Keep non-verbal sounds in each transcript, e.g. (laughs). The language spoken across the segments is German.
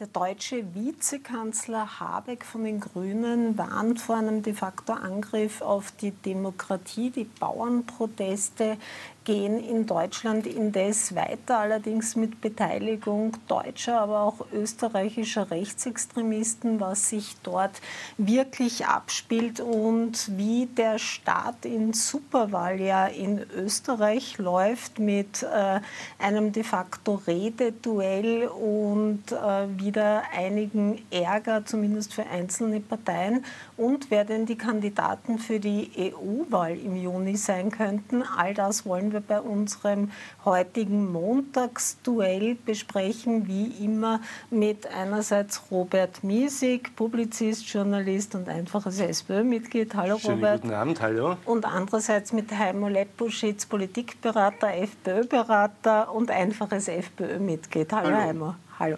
Der deutsche Vizekanzler Habeck von den Grünen warnt vor einem de facto Angriff auf die Demokratie. Die Bauernproteste gehen in Deutschland indes weiter, allerdings mit Beteiligung deutscher, aber auch österreichischer Rechtsextremisten, was sich dort wirklich abspielt und wie der Staat in Superwahljahr in Österreich läuft mit äh, einem de facto Rededuell und äh, wieder einigen Ärger, zumindest für einzelne Parteien und wer denn die Kandidaten für die EU-Wahl im Juni sein könnten. All das wollen wir bei unserem heutigen Montagsduell besprechen, wie immer mit einerseits Robert Miesig, Publizist, Journalist und einfaches SPÖ-Mitglied. Hallo Schönen Robert. Guten Abend, hallo. Und andererseits mit Heimo Leppuschitz, Politikberater, FPÖ-Berater und einfaches FPÖ-Mitglied. Hallo, hallo Heimo. Hallo.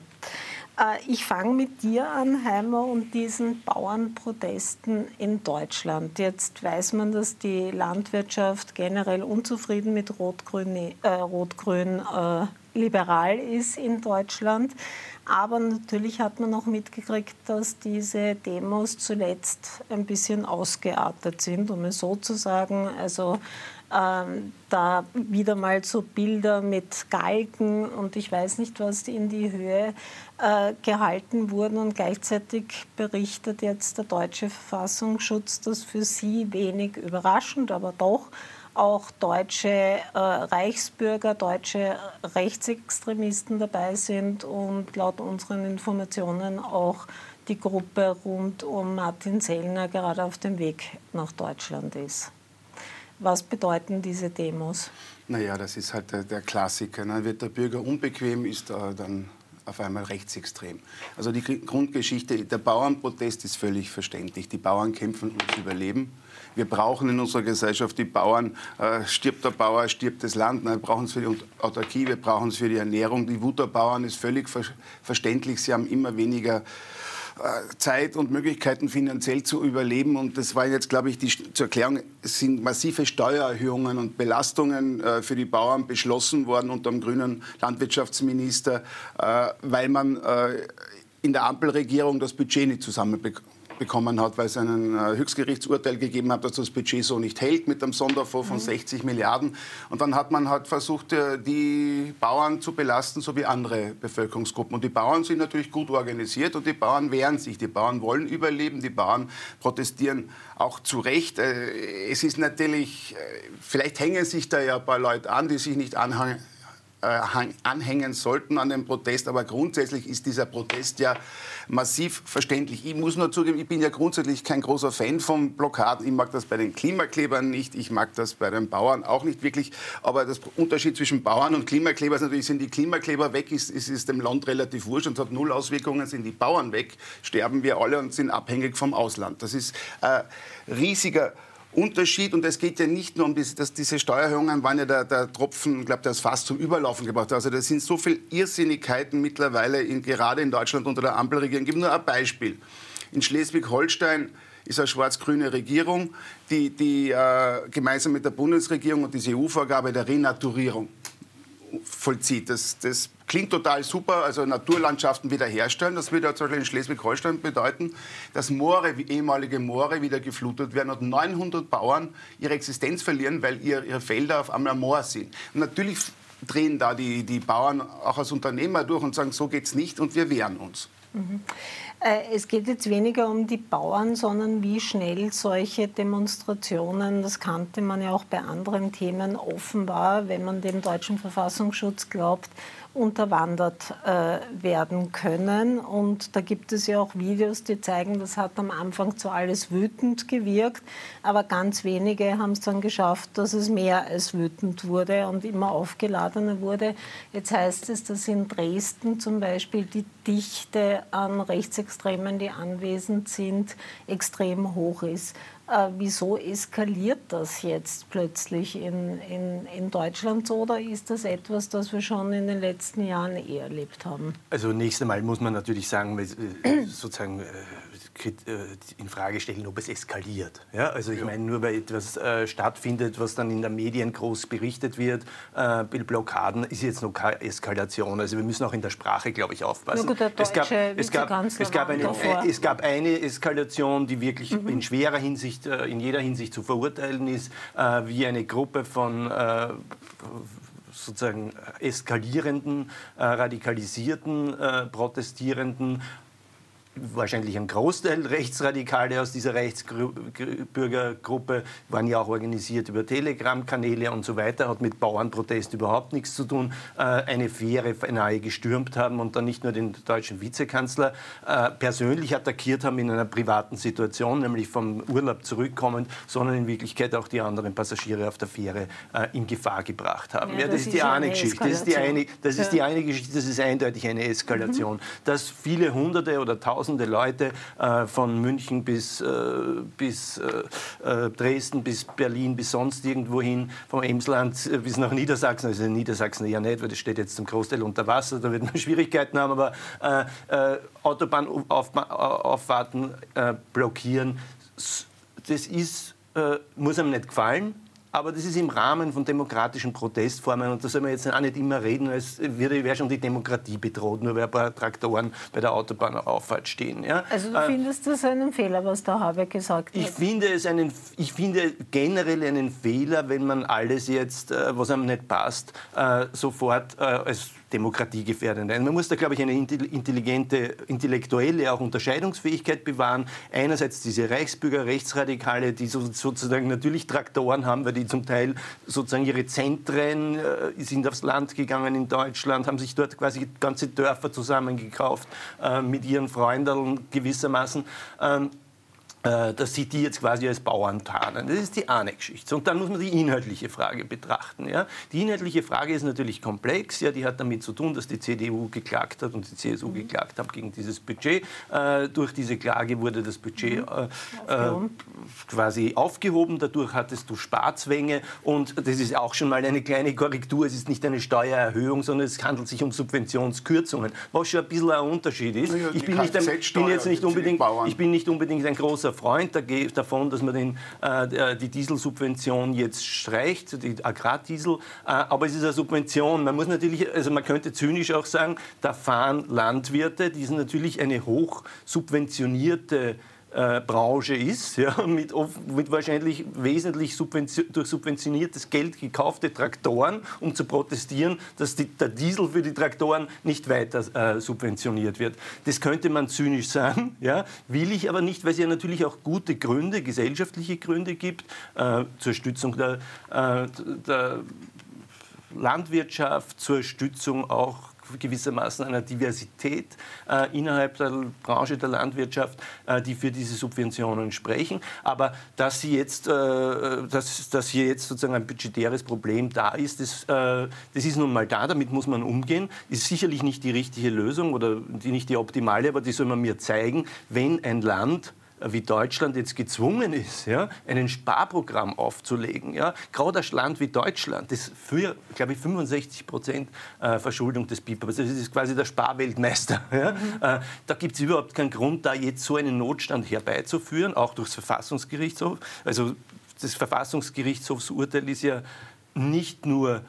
Äh, ich fange mit dir an, Heimer, und diesen Bauernprotesten in Deutschland. Jetzt weiß man, dass die Landwirtschaft generell unzufrieden mit Rot-Grün äh, Rot äh, liberal ist in Deutschland. Aber natürlich hat man auch mitgekriegt, dass diese Demos zuletzt ein bisschen ausgeartet sind, um es so zu sagen. Also ähm, da wieder mal so Bilder mit Galgen und ich weiß nicht, was in die Höhe äh, gehalten wurden. Und gleichzeitig berichtet jetzt der deutsche Verfassungsschutz, dass für sie wenig überraschend, aber doch auch deutsche äh, Reichsbürger, deutsche Rechtsextremisten dabei sind und laut unseren Informationen auch die Gruppe rund um Martin Sellner gerade auf dem Weg nach Deutschland ist. Was bedeuten diese Demos? Naja, das ist halt der, der Klassiker. Ne? Wird der Bürger unbequem, ist er dann auf einmal rechtsextrem. Also die Grundgeschichte, der Bauernprotest ist völlig verständlich. Die Bauern kämpfen ums Überleben. Wir brauchen in unserer Gesellschaft die Bauern. Äh, stirbt der Bauer, stirbt das Land. wir brauchen es für die Autarkie, wir brauchen es für die Ernährung. Die Wut der Bauern ist völlig ver verständlich. Sie haben immer weniger Zeit und Möglichkeiten finanziell zu überleben. Und das war jetzt, glaube ich, die, zur Erklärung, es sind massive Steuererhöhungen und Belastungen äh, für die Bauern beschlossen worden unter dem grünen Landwirtschaftsminister, äh, weil man äh, in der Ampelregierung das Budget nicht zusammenbekommt bekommen hat, weil es ein äh, Höchstgerichtsurteil gegeben hat, dass das Budget so nicht hält mit einem Sonderfonds von 60 mhm. Milliarden. Und dann hat man halt versucht, äh, die Bauern zu belasten, so wie andere Bevölkerungsgruppen. Und die Bauern sind natürlich gut organisiert und die Bauern wehren sich. Die Bauern wollen überleben, die Bauern protestieren auch zu Recht. Äh, es ist natürlich, vielleicht hängen sich da ja ein paar Leute an, die sich nicht anhängen anhängen sollten an dem Protest. Aber grundsätzlich ist dieser Protest ja massiv verständlich. Ich muss nur zugeben, ich bin ja grundsätzlich kein großer Fan von Blockaden. Ich mag das bei den Klimaklebern nicht, ich mag das bei den Bauern auch nicht wirklich. Aber der Unterschied zwischen Bauern und Klimakleber ist natürlich, sind die Klimakleber weg, ist, ist, ist dem Land relativ wurscht und hat null Auswirkungen, sind die Bauern weg, sterben wir alle und sind abhängig vom Ausland. Das ist äh, riesiger Unterschied. Und es geht ja nicht nur um diese, dass diese Steuererhöhungen waren ja der, der Tropfen, glaube, der ist fast zum Überlaufen gebracht. Also das sind so viele Irrsinnigkeiten mittlerweile, in, gerade in Deutschland unter der Ampelregierung. Ich gebe nur ein Beispiel. In Schleswig-Holstein ist eine schwarz-grüne Regierung, die, die äh, gemeinsam mit der Bundesregierung und diese EU-Vorgabe der Renaturierung vollzieht. Das, das klingt total super, also Naturlandschaften wiederherstellen. Das würde ja zum Beispiel in Schleswig-Holstein bedeuten, dass Moore, ehemalige Moore wieder geflutet werden und 900 Bauern ihre Existenz verlieren, weil ihr, ihre Felder auf einmal Moor sind. Und natürlich drehen da die, die Bauern auch als Unternehmer durch und sagen, so geht es nicht und wir wehren uns. Mhm. Äh, es geht jetzt weniger um die Bauern, sondern wie schnell solche Demonstrationen, das kannte man ja auch bei anderen Themen, offenbar, wenn man dem deutschen Verfassungsschutz glaubt, unterwandert äh, werden können. Und da gibt es ja auch Videos, die zeigen, das hat am Anfang zwar alles wütend gewirkt, aber ganz wenige haben es dann geschafft, dass es mehr als wütend wurde und immer aufgeladener wurde. Jetzt heißt es, dass in Dresden zum Beispiel die Dichte an Rechtsextremen, die anwesend sind, extrem hoch ist. Äh, wieso eskaliert das jetzt plötzlich in, in, in Deutschland so oder ist das etwas, das wir schon in den letzten Jahren eh erlebt haben? Also nächstes Mal muss man natürlich sagen, äh, sozusagen äh, in Frage stellen, ob es eskaliert. Ja? Also ich ja. meine, nur weil etwas äh, stattfindet, was dann in den Medien groß berichtet wird, äh, Blockaden, ist jetzt noch keine Eskalation. Also wir müssen auch in der Sprache, glaube ich, aufpassen. Gut, es, gab, es, gab, es, gab eine, äh, es gab eine Eskalation, die wirklich mhm. in schwerer Hinsicht, äh, in jeder Hinsicht zu verurteilen ist, äh, wie eine Gruppe von sozusagen eskalierenden, radikalisierten Protestierenden wahrscheinlich ein Großteil Rechtsradikale aus dieser Rechtsbürgergruppe waren ja auch organisiert über Telegram-Kanäle und so weiter, hat mit Bauernprotest überhaupt nichts zu tun, äh, eine Fähre nahe gestürmt haben und dann nicht nur den deutschen Vizekanzler äh, persönlich attackiert haben in einer privaten Situation, nämlich vom Urlaub zurückkommend, sondern in Wirklichkeit auch die anderen Passagiere auf der Fähre äh, in Gefahr gebracht haben. Ja, ja das, das, ist die eine Geschichte. Das ist die eine, das ist die eine Geschichte, das ist eindeutig eine Eskalation. Mhm. Dass viele Hunderte oder tausende tausende Leute äh, von München bis, äh, bis äh, äh, Dresden, bis Berlin, bis sonst irgendwo hin, vom Emsland äh, bis nach Niedersachsen, also in Niedersachsen ja nicht, weil das steht jetzt zum Großteil unter Wasser, da wird man (laughs) Schwierigkeiten haben, aber äh, Autobahnauffahrten blockieren, das ist, muss einem nicht gefallen, aber das ist im Rahmen von demokratischen Protestformen und da soll man jetzt auch nicht immer reden, als wäre schon die Demokratie bedroht, nur weil ein paar Traktoren bei der Autobahnauffahrt stehen. Ja? Also du äh, findest das einen Fehler, was der Habeck gesagt hat? Ich finde, es einen, ich finde generell einen Fehler, wenn man alles jetzt, äh, was einem nicht passt, äh, sofort als demokratiegefährdend ein. Man muss da, glaube ich, eine intelligente, intellektuelle auch Unterscheidungsfähigkeit bewahren. Einerseits diese Reichsbürger, Rechtsradikale, die sozusagen natürlich Traktoren haben, weil die zum Teil sozusagen ihre Zentren äh, sind aufs Land gegangen in Deutschland, haben sich dort quasi ganze Dörfer zusammengekauft äh, mit ihren Freunden gewissermaßen. Ähm, äh, dass sie die jetzt quasi als Bauern tarnen. Das ist die eine Geschichte. Und dann muss man die inhaltliche Frage betrachten. Ja? Die inhaltliche Frage ist natürlich komplex. Ja? Die hat damit zu tun, dass die CDU geklagt hat und die CSU mhm. geklagt haben gegen dieses Budget. Äh, durch diese Klage wurde das Budget mhm. äh, äh, quasi aufgehoben. Dadurch hattest du Sparzwänge. Und das ist auch schon mal eine kleine Korrektur. Es ist nicht eine Steuererhöhung, sondern es handelt sich um Subventionskürzungen. Was schon ein bisschen ein Unterschied ist. ich bin, nicht bin jetzt nicht unbedingt, ich bin nicht unbedingt ein großer großer Freund davon, dass man den, äh, die Dieselsubvention jetzt streicht, die Agrardiesel. Äh, aber es ist eine Subvention. Man muss natürlich, also man könnte zynisch auch sagen, da fahren Landwirte, die sind natürlich eine hoch subventionierte äh, Branche ist, (laughs) ja, mit, mit wahrscheinlich wesentlich subvention, durch subventioniertes Geld gekaufte Traktoren, um zu protestieren, dass die, der Diesel für die Traktoren nicht weiter äh, subventioniert wird. Das könnte man zynisch sagen, (laughs) ja, will ich aber nicht, weil es ja natürlich auch gute Gründe, gesellschaftliche Gründe gibt äh, zur Stützung der, äh, der Landwirtschaft, zur Stützung auch gewissermaßen einer Diversität äh, innerhalb der Branche der Landwirtschaft, äh, die für diese Subventionen sprechen. Aber dass, sie jetzt, äh, dass, dass hier jetzt sozusagen ein budgetäres Problem da ist, das, äh, das ist nun mal da, damit muss man umgehen. Ist sicherlich nicht die richtige Lösung oder die, nicht die optimale, aber die soll man mir zeigen, wenn ein Land wie Deutschland jetzt gezwungen ist, ja, ein Sparprogramm aufzulegen. Ja. Gerade ein Land wie Deutschland, das für, glaube ich, 65 Prozent äh, Verschuldung des BIP, also das ist quasi der Sparweltmeister. (laughs) Ja. Mhm. Da gibt es überhaupt keinen Grund, da jetzt so einen Notstand herbeizuführen, auch durchs Verfassungsgerichtshof. Also das Verfassungsgerichtshofsurteil ist ja nicht nur,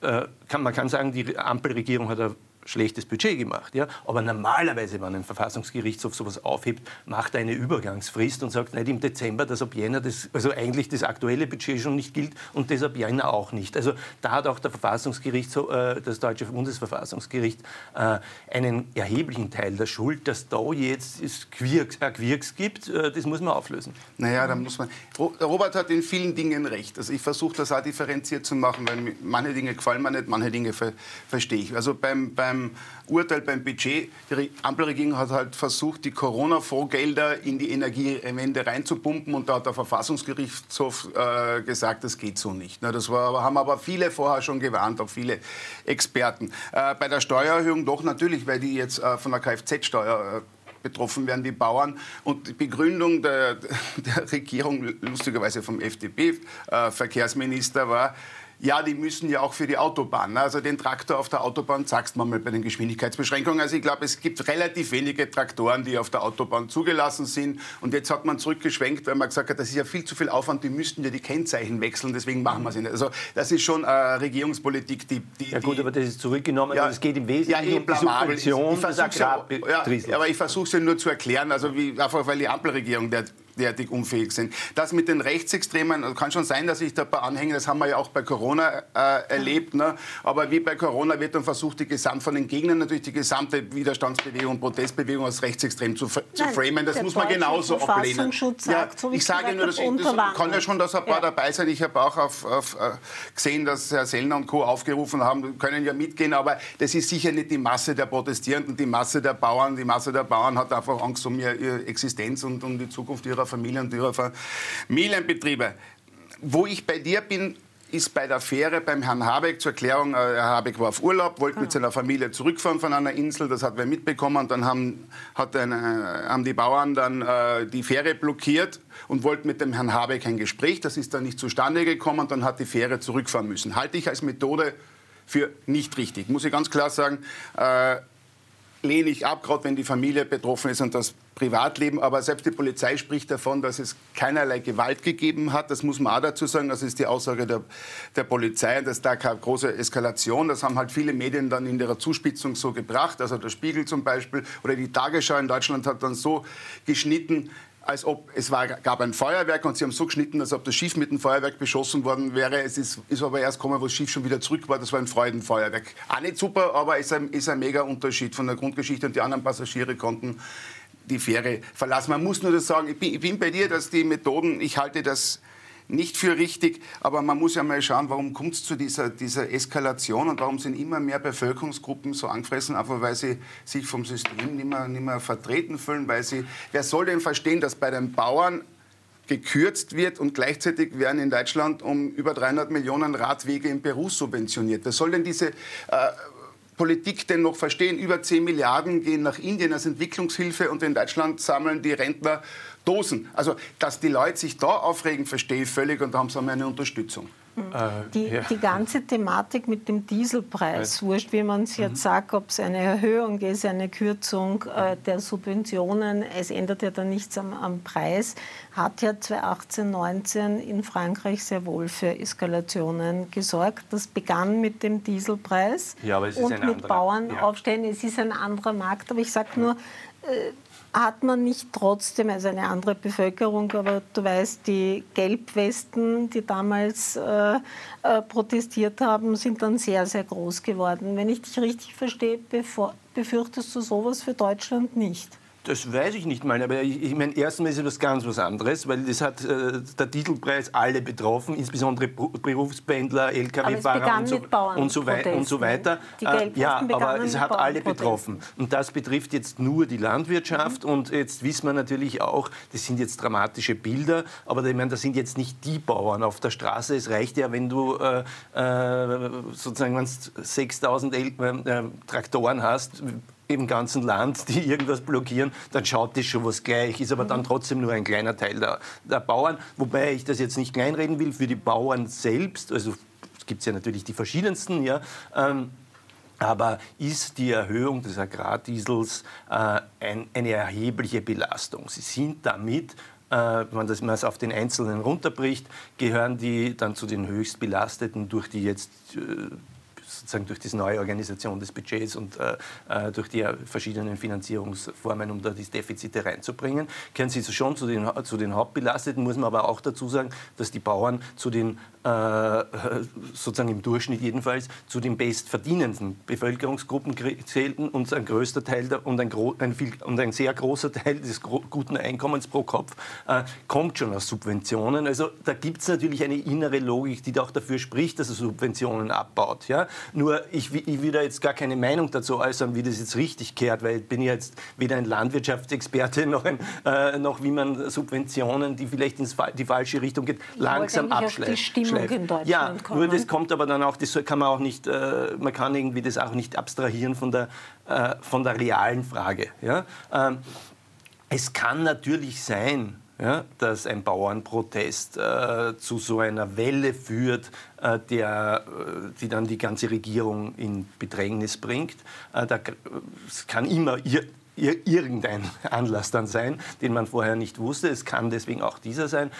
äh, kann, man kann sagen, die Ampelregierung hat eine schlechtes Budget gemacht. Ja? Aber normalerweise, wenn ein Verfassungsgerichtshof sowas aufhebt, macht er eine Übergangsfrist und sagt nicht im Dezember, dass ab Jänner das, also eigentlich das aktuelle Budget schon nicht gilt und das ab Jänner auch nicht. Also da hat auch der Verfassungsgerichtshof, äh, das deutsche Bundesverfassungsgericht, äh, einen erheblichen Teil der Schuld, dass da jetzt es Quirks, äh, Quirks gibt, äh, das muss man auflösen. Naja, da muss man. Robert hat in vielen Dingen recht. Also ich versuche das auch differenziert zu machen, weil manche Dinge gefallen mir nicht, manche Dinge ver verstehe ich. Also beim, beim beim Urteil beim Budget, die Ampelregierung hat halt versucht, die Corona-Fondsgelder in die Energiewende reinzupumpen und da hat der Verfassungsgerichtshof äh, gesagt, das geht so nicht. Das war, haben aber viele vorher schon gewarnt, auch viele Experten. Äh, bei der Steuererhöhung doch natürlich, weil die jetzt äh, von der Kfz-Steuer betroffen werden die Bauern. Und die Begründung der, (laughs) der Regierung, lustigerweise vom FDP-Verkehrsminister, war, ja, die müssen ja auch für die Autobahn. Ne? Also den Traktor auf der Autobahn sagst man mal bei den Geschwindigkeitsbeschränkungen. Also ich glaube, es gibt relativ wenige Traktoren, die auf der Autobahn zugelassen sind. Und jetzt hat man zurückgeschwenkt, weil man gesagt hat, das ist ja viel zu viel Aufwand, die müssten ja die Kennzeichen wechseln, deswegen machen wir es nicht. Also das ist schon äh, Regierungspolitik, die, die... Ja gut, aber das ist zurückgenommen ja, es geht im Wesentlichen ja, eh, um die Subvention ich, ich ja, ja, aber ich versuche es ja nur zu erklären, also wie, einfach weil die Ampelregierung der derartig unfähig sind. Das mit den Rechtsextremen, kann schon sein, dass sich da ein paar Anhänger, das haben wir ja auch bei Corona äh, erlebt, ne? aber wie bei Corona wird dann versucht, die Gesamt von den Gegnern natürlich die gesamte Widerstandsbewegung, Protestbewegung als rechtsextrem zu, zu Nein, framen. Das muss man genauso ablehnen. Ja, so ich sage nur, ich, das kann ja schon, dass ein paar ja. dabei sein. Ich habe auch auf, auf, uh, gesehen, dass Herr Sellner und Co. aufgerufen haben, können ja mitgehen, aber das ist sicher nicht die Masse der Protestierenden, die Masse der Bauern. Die Masse der Bauern hat einfach Angst um ihre Existenz und um die Zukunft ihrer Familien und ihrer Familienbetriebe. Wo ich bei dir bin, ist bei der Fähre beim Herrn Habeck zur Erklärung, äh, Herr Habeck war auf Urlaub, wollte mit seiner Familie zurückfahren von einer Insel, das hat wer mitbekommen und dann haben, hat eine, haben die Bauern dann äh, die Fähre blockiert und wollten mit dem Herrn Habeck ein Gespräch, das ist dann nicht zustande gekommen und dann hat die Fähre zurückfahren müssen. Halte ich als Methode für nicht richtig, muss ich ganz klar sagen. Äh, lehne ich ab, gerade wenn die Familie betroffen ist und das Privatleben. Aber selbst die Polizei spricht davon, dass es keinerlei Gewalt gegeben hat. Das muss man auch dazu sagen. Das ist die Aussage der, der Polizei. Ist da keine große Eskalation. Das haben halt viele Medien dann in ihrer Zuspitzung so gebracht. Also der Spiegel zum Beispiel oder die Tagesschau in Deutschland hat dann so geschnitten, als ob es war, gab ein Feuerwerk und sie haben so geschnitten, als ob das Schiff mit dem Feuerwerk beschossen worden wäre. Es ist, ist aber erst gekommen, wo das Schiff schon wieder zurück war. Das war ein Freudenfeuerwerk. Auch nicht super, aber ist ein, ist ein mega Unterschied von der Grundgeschichte und die anderen Passagiere konnten die Fähre verlassen. Man muss nur das sagen, ich bin, ich bin bei dir, dass die Methoden, ich halte das nicht für richtig, aber man muss ja mal schauen, warum kommt es zu dieser, dieser Eskalation und warum sind immer mehr Bevölkerungsgruppen so angefressen, einfach weil sie sich vom System nicht mehr, nicht mehr vertreten fühlen, weil sie, wer soll denn verstehen, dass bei den Bauern gekürzt wird und gleichzeitig werden in Deutschland um über 300 Millionen Radwege in Peru subventioniert. Wer soll denn diese äh, Politik denn noch verstehen? Über 10 Milliarden gehen nach Indien als Entwicklungshilfe und in Deutschland sammeln die Rentner Dosen. Also, dass die Leute sich da aufregen, verstehe ich völlig und da haben sie meine Unterstützung. Äh, die, ja. die, ganze Thematik mit dem Dieselpreis, wurscht wie man es jetzt mhm. sagt, ob es eine Erhöhung ist, eine Kürzung äh, der Subventionen, es ändert ja dann nichts am, am, Preis, hat ja 2018, 19 in Frankreich sehr wohl für Eskalationen gesorgt. Das begann mit dem Dieselpreis ja, und mit anderer, Bauernaufständen. Ja. Es ist ein anderer Markt, aber ich sage nur, äh, hat man nicht trotzdem, also eine andere Bevölkerung, aber du weißt, die Gelbwesten, die damals äh, äh, protestiert haben, sind dann sehr, sehr groß geworden. Wenn ich dich richtig verstehe, befürchtest du sowas für Deutschland nicht? Das weiß ich nicht mal, aber ich, ich meine, erstmal ist das ganz was anderes, weil das hat äh, der Titelpreis alle betroffen, insbesondere Berufspendler, Lkw-Fahrer und, so, und, so und so weiter. Äh, ja, aber es hat alle betroffen. Und das betrifft jetzt nur die Landwirtschaft mhm. und jetzt wissen wir natürlich auch, das sind jetzt dramatische Bilder, aber ich meine, das sind jetzt nicht die Bauern auf der Straße. Es reicht ja, wenn du äh, äh sozusagen 6000 äh, Traktoren hast, im ganzen Land, die irgendwas blockieren, dann schaut das schon was gleich, ist aber dann trotzdem nur ein kleiner Teil der, der Bauern. Wobei ich das jetzt nicht kleinreden will, für die Bauern selbst, also es gibt ja natürlich die verschiedensten, ja, ähm, aber ist die Erhöhung des Agrardiesels äh, ein, eine erhebliche Belastung? Sie sind damit äh, wenn man es auf den Einzelnen runterbricht, gehören die dann zu den höchst belasteten durch die jetzt äh, sozusagen durch diese neue Organisation des Budgets und äh, äh durch die verschiedenen Finanzierungsformen, um da die Defizite reinzubringen, kennen Sie schon zu den, zu den Hauptbelasteten, muss man aber auch dazu sagen, dass die Bauern zu den äh, sozusagen im Durchschnitt jedenfalls zu den bestverdienenden Bevölkerungsgruppen zählten und ein größter Teil der, und, ein, ein viel, und ein sehr großer Teil des guten Einkommens pro Kopf äh, kommt schon aus Subventionen. Also da gibt es natürlich eine innere Logik, die auch dafür spricht, dass er Subventionen abbaut. Ja? Nur ich, ich will da jetzt gar keine Meinung dazu äußern, wie das jetzt richtig kehrt, weil ich bin jetzt weder ein Landwirtschaftsexperte (laughs) noch, ein, äh, noch wie man Subventionen, die vielleicht in die falsche Richtung geht, langsam abschleift schleifen. in Deutschland ja, kommen. nur das kommt aber dann auch, das kann man auch nicht, äh, man kann irgendwie das auch nicht abstrahieren von der, äh, von der realen Frage. Ja? Ähm, Es kann natürlich sein, ja, dass ein Bauernprotest äh, zu so einer Welle führt, äh, der, äh, die dann die ganze Regierung in Bedrängnis bringt. Äh, da, es kann immer ir irgendein (laughs) Anlass dann sein, den man vorher nicht wusste. Es kann deswegen auch dieser sein.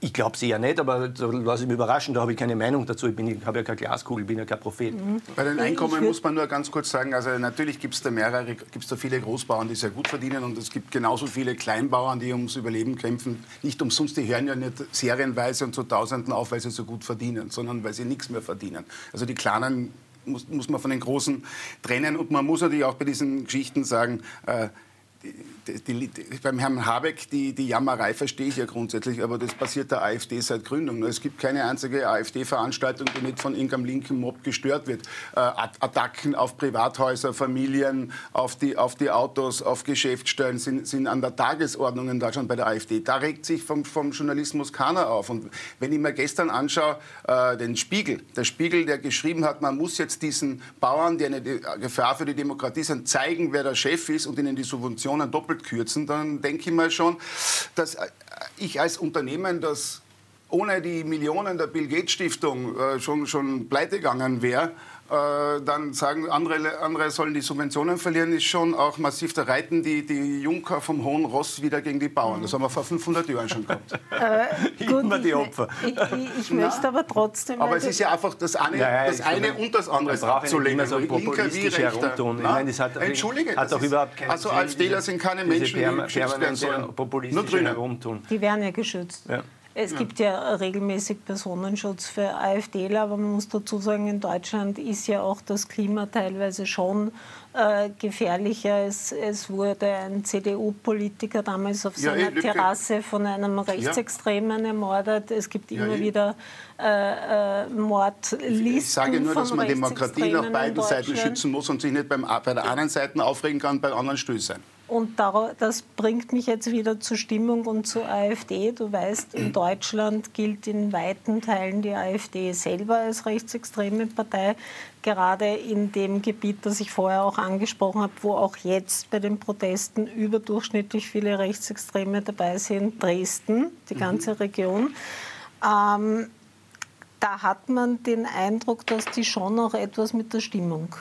Ich glaube es eher nicht, aber da lasse ich mich überraschen, da habe ich keine Meinung dazu. Ich, ich habe ja keine Glaskugel, ich bin ja kein Prophet. Mhm. Bei den Einkommen muss man nur ganz kurz sagen, also natürlich gibt es da mehrere, gibt es da viele Großbauern, die sehr gut verdienen und es gibt genauso viele Kleinbauern, die ums Überleben kämpfen. Nicht umsonst, die hören ja nicht serienweise und zu Tausenden auf, weil sie so gut verdienen, sondern weil sie nichts mehr verdienen. Also die Kleinen muss, muss man von den Großen trennen und man muss natürlich auch bei diesen Geschichten sagen, äh, die, die, beim Herrn Habeck, die, die Jammerei verstehe ich ja grundsätzlich, aber das passiert der AfD seit Gründung. Es gibt keine einzige AfD-Veranstaltung, die nicht von irgendeinem linken Mob gestört wird. Äh, Attacken auf Privathäuser, Familien, auf die, auf die Autos, auf Geschäftsstellen sind, sind an der Tagesordnung in Deutschland bei der AfD. Da regt sich vom, vom Journalismus keiner auf. Und wenn ich mir gestern anschaue, äh, den Spiegel, der Spiegel, der geschrieben hat, man muss jetzt diesen Bauern, die eine Gefahr für die Demokratie sind, zeigen, wer der Chef ist und ihnen die Subventionen doppelt doppelt kürzen, dann denke ich mal schon, dass ich als Unternehmen, das ohne die Millionen der Bill Gates Stiftung äh, schon, schon pleite gegangen wäre, äh, dann sagen andere, andere sollen die Subventionen verlieren, ist schon auch massiv. Da reiten die, die Junker vom Hohen Ross wieder gegen die Bauern. Das haben wir vor 500 Jahren schon gehabt. (laughs) Äh, gut, Immer die Opfer. Ich, ich, ich (laughs) möchte aber trotzdem... Aber es ist ja einfach das eine, ja, das eine und das andere abzulehnen. So populistisch herumtun. Das hat, Entschuldige, hat doch überhaupt keine Also AfDler sind keine Menschen, die geschützt werden sollen. Nur herumtun. Die werden ja geschützt. Ja. Es ja. gibt ja regelmäßig Personenschutz für AfDler, aber man muss dazu sagen, in Deutschland ist ja auch das Klima teilweise schon äh, gefährlicher. Es, es, wurde ein CDU-Politiker damals auf ja, seiner Terrasse von einem Rechtsextremen ja. ermordet. Es gibt immer eh. wieder äh, äh, Mordlisten. Ich sage nur, dass man Demokratie nach beiden Seiten schützen muss und sich nicht beim, bei der einen Seite aufregen kann, bei der anderen still sein. Und das bringt mich jetzt wieder zur Stimmung und zur AfD. Du weißt, in Deutschland gilt in weiten Teilen die AfD selber als rechtsextreme Partei. Gerade in dem Gebiet, das ich vorher auch angesprochen habe, wo auch jetzt bei den Protesten überdurchschnittlich viele Rechtsextreme dabei sind, Dresden, die mhm. ganze Region. Ähm, da hat man den Eindruck, dass die schon auch etwas mit der Stimmung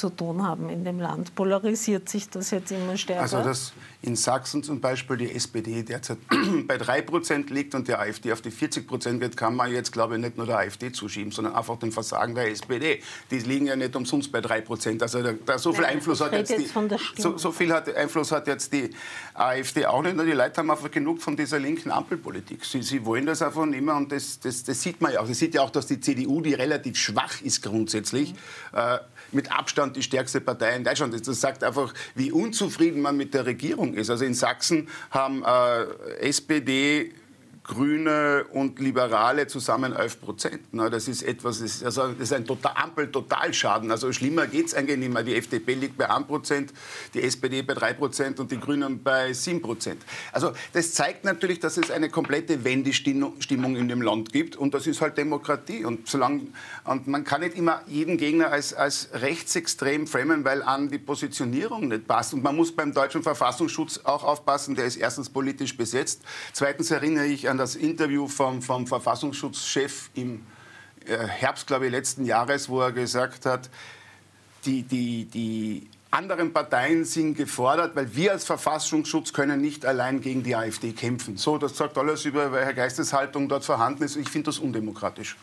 zu tun haben in dem Land. Polarisiert sich das jetzt immer stärker? Also dass in Sachsen zum Beispiel die SPD derzeit (clears throat) bei 3% liegt und der AfD auf die 40% wird, kann man jetzt, glaube ich, nicht nur der AfD zuschieben, sondern einfach dem Versagen der SPD. Die liegen ja nicht umsonst bei 3%. Also da, da so viel Nein, Einfluss hat jetzt, jetzt die, so, so, viel hat, Einfluss hat jetzt die AfD auch nicht. Die Leute haben einfach genug von dieser linken Ampelpolitik. Sie, sie wollen das einfach nicht mehr und das, das, das sieht man ja auch. Das sieht ja auch, dass die CDU, die relativ schwach ist grundsätzlich, mhm. äh, mit Abstand die stärkste Partei in Deutschland ist. Das sagt einfach, wie unzufrieden man mit der Regierung ist. Also in Sachsen haben äh, SPD, Grüne und Liberale zusammen 11 Prozent. Das ist etwas, das ist, also, ein total, Ampel-Totalschaden. Also schlimmer geht es eigentlich nicht mehr. Die FDP liegt bei 1 Prozent, die SPD bei 3 Prozent und die Grünen bei 7 Prozent. Also das zeigt natürlich, dass es eine komplette Wendestimmung in dem Land gibt und das ist halt Demokratie. Und, solange, und man kann nicht immer jeden Gegner als, als rechtsextrem framen, weil an die Positionierung nicht passt. Und man muss beim deutschen Verfassungsschutz auch aufpassen, der ist erstens politisch besetzt. Zweitens erinnere ich an das Interview vom, vom Verfassungsschutzchef im äh, Herbst, glaube ich, letzten Jahres, wo er gesagt hat, die, die, die anderen Parteien sind gefordert, weil wir als Verfassungsschutz können nicht allein gegen die AfD kämpfen. So, das sagt alles über welche Geisteshaltung dort vorhanden ist. Ich finde das undemokratisch.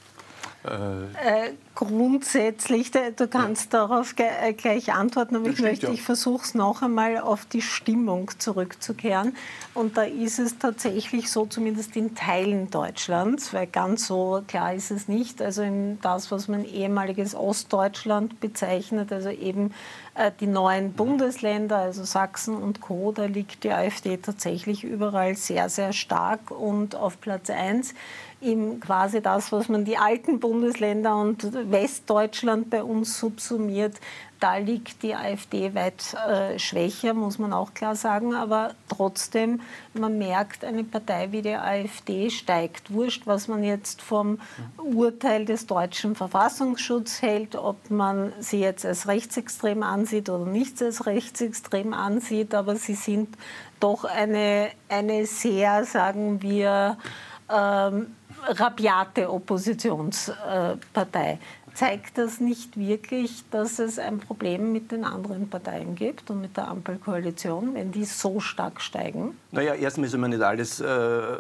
Äh, grundsätzlich, du kannst ja. darauf äh, gleich antworten, aber das ich möchte, ja. ich versuche es noch einmal auf die Stimmung zurückzukehren. Und da ist es tatsächlich so, zumindest in Teilen Deutschlands, weil ganz so klar ist es nicht, also in das, was man ehemaliges Ostdeutschland bezeichnet, also eben äh, die neuen Bundesländer, also Sachsen und Co., da liegt die AfD tatsächlich überall sehr, sehr stark und auf Platz 1 ihm quasi das, was man die alten Bundesländer und Westdeutschland bei uns subsumiert, da liegt die AfD weit äh, schwächer, muss man auch klar sagen. Aber trotzdem, man merkt, eine Partei wie die AfD steigt. Wurscht, was man jetzt vom Urteil des deutschen Verfassungsschutzes hält, ob man sie jetzt als rechtsextrem ansieht oder nicht als rechtsextrem ansieht. Aber sie sind doch eine, eine sehr, sagen wir, ähm, rabiate Oppositionspartei zeigt das nicht wirklich, dass es ein Problem mit den anderen Parteien gibt und mit der Ampelkoalition, wenn die so stark steigen? Naja, erstmal ist man nicht alles, äh,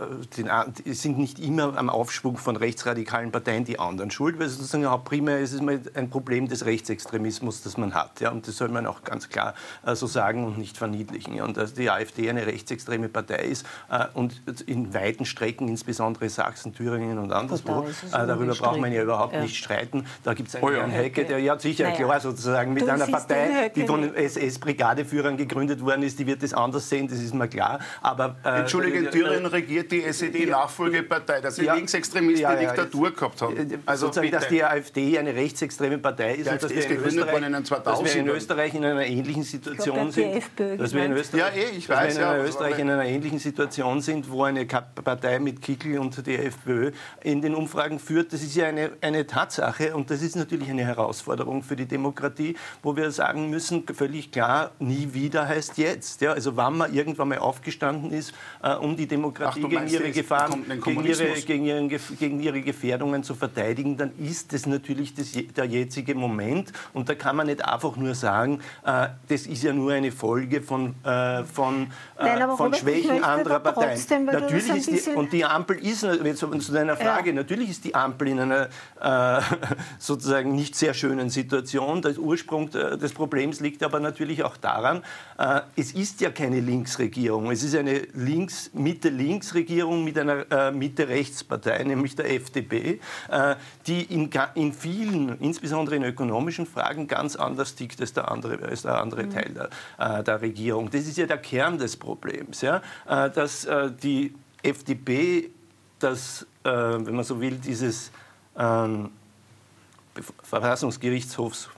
sind nicht immer am Aufschwung von rechtsradikalen Parteien die anderen schuld, weil sozusagen auch primär ist es mal ein Problem des Rechtsextremismus, das man hat. Ja, und das soll man auch ganz klar äh, so sagen und nicht verniedlichen. Ja, und dass die AfD eine rechtsextreme Partei ist äh, und in weiten Strecken, insbesondere Sachsen, Thüringen und anderswo, äh, darüber braucht man ja überhaupt ja. nicht streiten. Da gibt es einen oh ja. Herrn Hecke, der ja sicher naja. klar sozusagen mit du einer Partei, die von SS-Brigadeführern gegründet worden ist, die wird das anders sehen, das ist mir klar. Aber, äh, Entschuldigung, in Thüringen regiert die SED-Nachfolgepartei, dass sie ja, Linksextremisten ja, ja, Diktatur gehabt haben. Äh, also sozusagen, dass die AfD eine rechtsextreme Partei ist und dass wir, in Österreich, in dass wir in Österreich in einer ähnlichen Situation sind. Dass wir in Österreich, ja, eh, ich weiß, dass wir in Österreich in einer ähnlichen Situation sind, wo eine Partei mit Kickel und die FPÖ in den Umfragen führt. Das ist ja eine, eine Tatsache und das ist natürlich eine Herausforderung für die Demokratie, wo wir sagen müssen, völlig klar, nie wieder heißt jetzt. Ja, also wann man irgendwann mal aufgestanden ist, äh, um die Demokratie Ach, gegen ihre Gefahren, gegen ihre, gegen, ihren, gegen ihre Gefährdungen zu verteidigen, dann ist das natürlich das, der jetzige Moment. Und da kann man nicht einfach nur sagen, äh, das ist ja nur eine Folge von, äh, von, äh, Nein, von Schwächen anderer Parteien. Trotzdem, natürlich ist die, und die Ampel ist, zu deiner Frage, ja. natürlich ist die Ampel in einer äh, (laughs) sozusagen nicht sehr schönen Situation. Der Ursprung des Problems liegt aber natürlich auch daran, äh, es ist ja keine Linksregierung. Es ist eine Links, Mitte-Links-Regierung mit einer äh, Mitte-Rechts-Partei, nämlich der FDP, äh, die in, in vielen, insbesondere in ökonomischen Fragen, ganz anders tickt als der andere, als der andere mhm. Teil der, der, Regierung. Das ist ja der Kern des Problems, ja? dass die FDP, das, wenn man so will, dieses ähm, Verfassungsgerichtshofs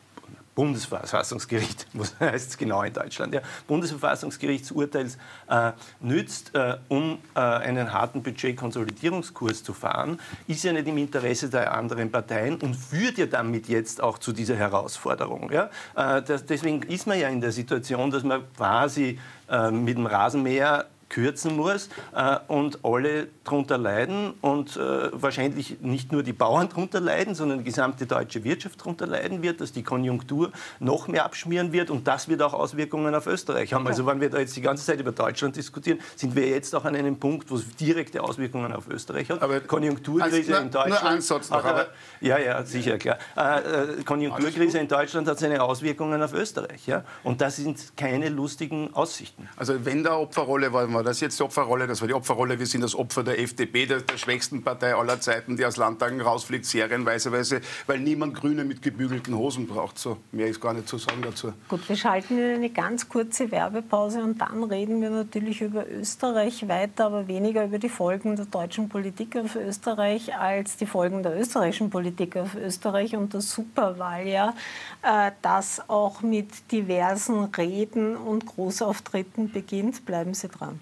Bundesverfassungsgericht, (laughs) heißt es genau in Deutschland, ja, Bundesverfassungsgerichtsurteils äh, nützt, äh, um äh, einen harten Budgetkonsolidierungskurs zu fahren, ist ja nicht im Interesse der anderen Parteien und führt ja damit jetzt auch zu dieser Herausforderung. Ja? Äh, das, deswegen ist man ja in der Situation, dass man quasi äh, mit dem Rasenmäher kürzen muss äh, und alle darunter leiden und äh, wahrscheinlich nicht nur die Bauern darunter leiden, sondern die gesamte deutsche Wirtschaft darunter leiden wird, dass die Konjunktur noch mehr abschmieren wird und das wird auch Auswirkungen auf Österreich haben. Also wenn wir da jetzt die ganze Zeit über Deutschland diskutieren, sind wir jetzt auch an einem Punkt, wo es direkte Auswirkungen auf Österreich hat. Aber Konjunkturkrise also, in Deutschland. Nur Ansatz noch, aber ja, ja, sicher, klar. Äh, äh Konjunkturkrise in Deutschland hat seine Auswirkungen auf Österreich. Ja? Und das sind keine lustigen Aussichten. Also wenn da Opferrolle war, war das jetzt die Opferrolle, das war die Opferrolle, wir sind das Opfer der FDP, der, der schwächsten Partei aller Zeiten, die aus Landtagen rausfliegt, serienweise, weil niemand Grüne mit gebügelten Hosen braucht. So, mehr ist gar nicht zu sagen dazu. Gut, wir schalten in eine ganz kurze Werbepause und dann reden wir natürlich über Österreich weiter, aber weniger über die Folgen der deutschen Politik auf Österreich als die Folgen der österreichischen Politik auf Österreich und das Superwahljahr, äh, das auch mit diversen Reden und Großauftritten beginnt. Bleiben Sie dran.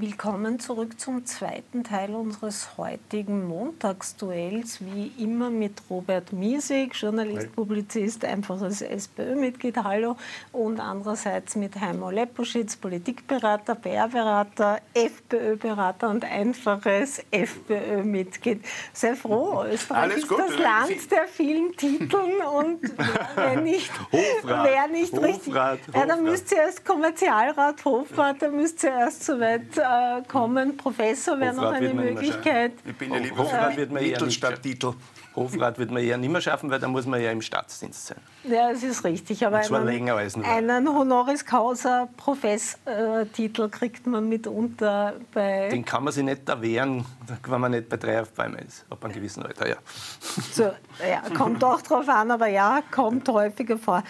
Willkommen zurück zum zweiten Teil unseres heutigen Montagsduells. Wie immer mit Robert Miesig, Journalist, Publizist, einfaches SPÖ-Mitglied, hallo. Und andererseits mit Heimo Lepuschitz, Politikberater, PR-Berater, FPÖ-Berater und einfaches FPÖ-Mitglied. Sehr froh, (laughs) Österreich ist das Land der vielen Titeln und (laughs) wer nicht, Hofrat, wer nicht Hofrat, richtig... Hofrat. Ja, dann müsst ihr erst Kommerzialrat, Hofrat, dann müsst ihr erst so weit kommen. Professor wäre noch eine Möglichkeit. Ich bin ja lieber Hofrat wird man Titel statt Titel. Hofrat wird man eher nicht mehr schaffen, weil da muss man ja im Staatsdienst sein. Ja, das ist richtig. Aber zwar einen, einen Honoris Causa Professtitel kriegt man mitunter bei. Den kann man sich nicht erwehren, wenn man nicht bei drei auf einmal ist, ab einem gewissen Alter, ja. So, ja kommt auch drauf an, aber ja, kommt häufiger vor.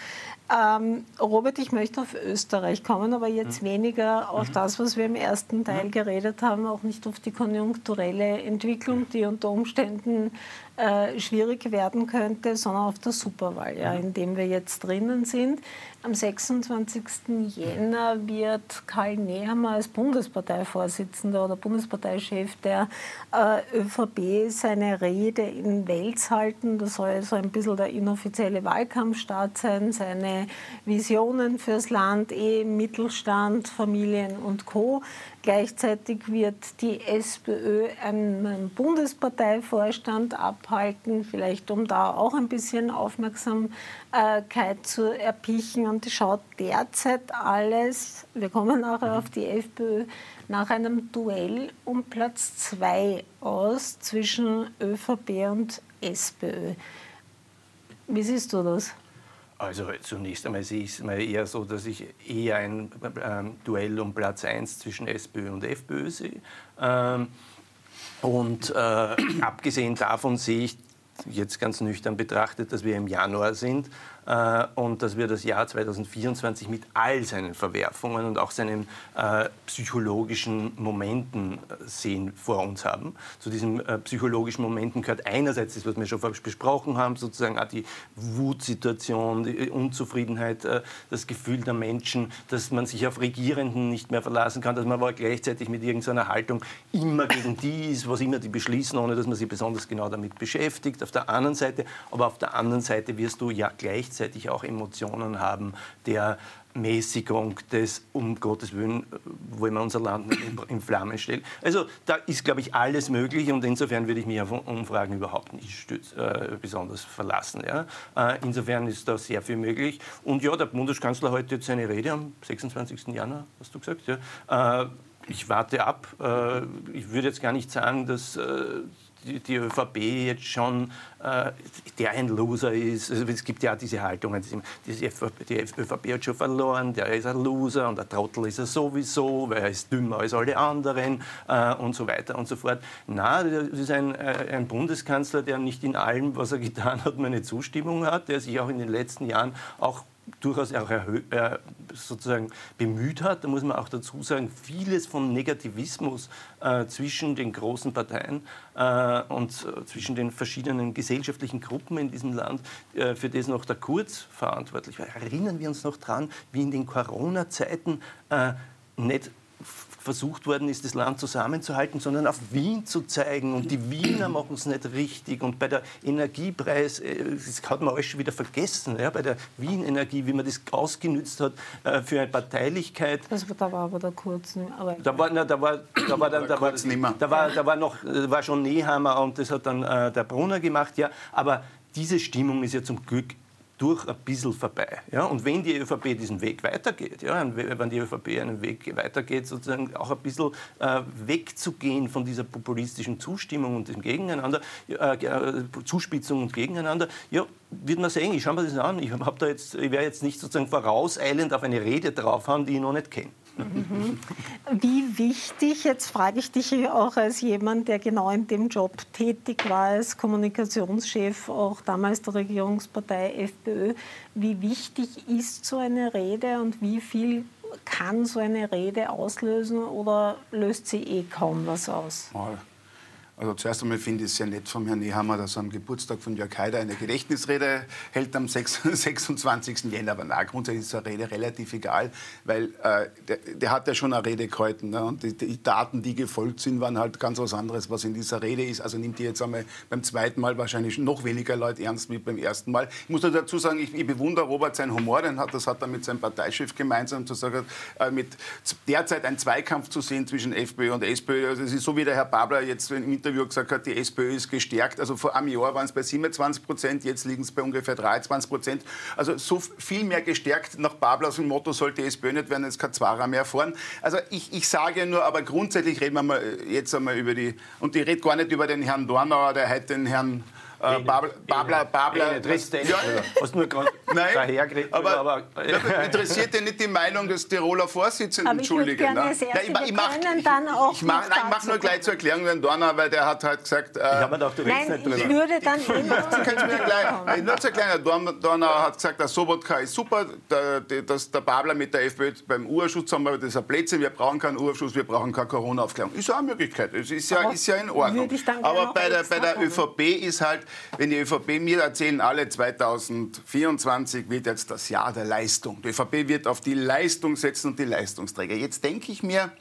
Ähm, Robert, ich möchte auf Österreich kommen, aber jetzt mhm. weniger auf mhm. das, was wir im ersten Teil mhm. geredet haben, auch nicht auf die konjunkturelle Entwicklung, die unter Umständen äh, schwierig werden könnte, sondern auf der Superwahl, ja, in dem wir jetzt drinnen sind. Am 26. Jänner wird Karl Nehammer als Bundesparteivorsitzender oder Bundesparteichef der äh, ÖVP seine Rede in Wels halten. Das soll so ein bisschen der inoffizielle Wahlkampfstart sein, seine Visionen fürs Land, Ehe, Mittelstand, Familien und Co. Gleichzeitig wird die SPÖ einen Bundesparteivorstand abhalten, vielleicht um da auch ein bisschen Aufmerksamkeit zu erpichen. Und es schaut derzeit alles, wir kommen nachher auf die FPÖ, nach einem Duell um Platz zwei aus zwischen ÖVP und SPÖ. Wie siehst du das? Also zunächst einmal sehe ich es mal eher so, dass ich eher ein ähm, Duell um Platz 1 zwischen SPÖ und FPÖ sehe. Ähm, und äh, abgesehen davon sehe ich jetzt ganz nüchtern betrachtet, dass wir im Januar sind äh, und dass wir das Jahr 2024 mit all seinen Verwerfungen und auch seinen äh, psychologischen Momenten äh, sehen vor uns haben. Zu diesen äh, psychologischen Momenten gehört einerseits das, was wir schon besprochen haben, sozusagen auch die Wutsituation, die Unzufriedenheit, äh, das Gefühl der Menschen, dass man sich auf Regierenden nicht mehr verlassen kann, dass man aber gleichzeitig mit irgendeiner Haltung immer gegen die ist, was immer die beschließen, ohne dass man sich besonders genau damit beschäftigt. Auf der anderen Seite, aber auf der anderen Seite wirst du ja gleichzeitig gleichzeitig auch Emotionen haben der Mäßigung des, um Gottes Willen, wollen wir unser Land in Flammen stellen. Also da ist, glaube ich, alles möglich und insofern würde ich mich auf Umfragen überhaupt nicht stütz, äh, besonders verlassen. Ja. Äh, insofern ist da sehr viel möglich. Und ja, der Bundeskanzler heute jetzt seine Rede am 26. Januar, hast du gesagt, ja. Äh, ich warte ab. Äh, ich würde jetzt gar nicht sagen, dass äh, die, ÖVP jetzt schon äh, der ein Loser ist. Also es gibt ja diese Haltungen, die, die ÖVP hat schon verloren, der ist ein Loser und der Trottel ist er sowieso, weil er ist dümmer als alle anderen äh, und so weiter und so fort. Na, das ist ein, äh, ein Bundeskanzler, der nicht in allem, was er getan hat, meine Zustimmung hat, der sich auch in den letzten Jahren auch durchaus auch äh, sozusagen bemüht hat. Da muss man auch dazu sagen, vieles vom Negativismus äh, zwischen den großen Parteien äh, und äh, zwischen den verschiedenen gesellschaftlichen Gruppen in diesem Land, äh, für das noch der Kurz verantwortlich war. Erinnern wir uns noch dran, wie in den Corona-Zeiten äh, nicht versucht worden ist, das Land zusammenzuhalten, sondern auf Wien zu zeigen. Und die Wiener machen es nicht richtig. Und bei der Energiepreis, äh, das hat man alles schon wieder vergessen, ja, bei der Wien-Energie, wie man das ausgenützt hat äh, für eine Parteilichkeit. Das, da war aber der Kurzen. da war, na, da war, da war, dann, da war, da war, da war noch, war schon Nehammer und das hat dann äh, der Brunner gemacht, ja. Aber diese Stimmung ist ja zum Glück durch ein bisschen vorbei. Ja? Und wenn die ÖVP diesen Weg weitergeht, ja, wenn die ÖVP einen Weg weitergeht, sozusagen auch ein bisschen äh, wegzugehen von dieser populistischen Zustimmung und dem Gegeneinander, äh, äh Zuspitzung und Gegeneinander, ja, wird man sehen, ich schaue mir das an, ich, ich werde jetzt nicht sozusagen vorauseilend auf eine Rede drauf haben, die ich noch nicht kenne. Mhm. Wie wichtig, jetzt frage ich dich auch als jemand, der genau in dem Job tätig war, als Kommunikationschef auch damals der Regierungspartei FPÖ, wie wichtig ist so eine Rede und wie viel kann so eine Rede auslösen oder löst sie eh kaum was aus? Also zuerst einmal finde ich es sehr nett von Herrn Nehammer, dass er am Geburtstag von Jörg Haider eine Gedächtnisrede hält am 26. (laughs) Jänner. Aber na, grundsätzlich ist eine Rede relativ egal, weil äh, der, der, hat ja schon eine Rede gehalten. Ne? Und die, die, Daten, die gefolgt sind, waren halt ganz was anderes, was in dieser Rede ist. Also nimmt die jetzt einmal beim zweiten Mal wahrscheinlich noch weniger Leute ernst wie beim ersten Mal. Ich muss dazu sagen, ich, ich bewundere Robert seinen Humor, den hat, das hat er mit seinem Parteichef gemeinsam zu sagen, äh, mit derzeit einen Zweikampf zu sehen zwischen FPÖ und SPÖ. Also es ist so wie der Herr Babler jetzt im Interview Interview gesagt hat, die SPÖ ist gestärkt. Also vor einem Jahr waren es bei 27 Prozent, jetzt liegen es bei ungefähr 23 Prozent. Also so viel mehr gestärkt nach Babler dem Motto, sollte die SPÖ nicht werden, jetzt kein Zwarer mehr fahren. Also ich, ich sage nur, aber grundsätzlich reden wir mal jetzt einmal über die, und ich rede gar nicht über den Herrn Dornauer, der heute den Herrn äh, Babler, Babler, Babler, ja, (laughs) Nein, aber, aber ja. interessiert dir nicht die Meinung des Tiroler Vorsitzenden? Aber ich würde gerne ne? sehr, ich, ich, mach, ich, dann auch ich mach, nein, ich mache nur gleich zur Erklärung den Donner, weil der hat halt gesagt... Äh, ich habe gedacht, du redest nicht drüber. ich würde dann... Sie können es mir gleich... Nur zur Erklärung, Donner hat gesagt, der Sobotka ist super, der, dass der Babler mit der FPÖ beim Urschutz haben, wir das ist ein Blödsinn, wir brauchen keinen Urschutz, wir brauchen keine Corona-Aufklärung. Ist ja eine Möglichkeit, es ist ja, ist ja in Ordnung. Aber bei der, bei der ÖVP ist halt, wenn die ÖVP mir erzählen, alle 2024 wird jetzt das Jahr der Leistung. Die ÖVP wird auf die Leistung setzen und die Leistungsträger. Jetzt denke ich mir,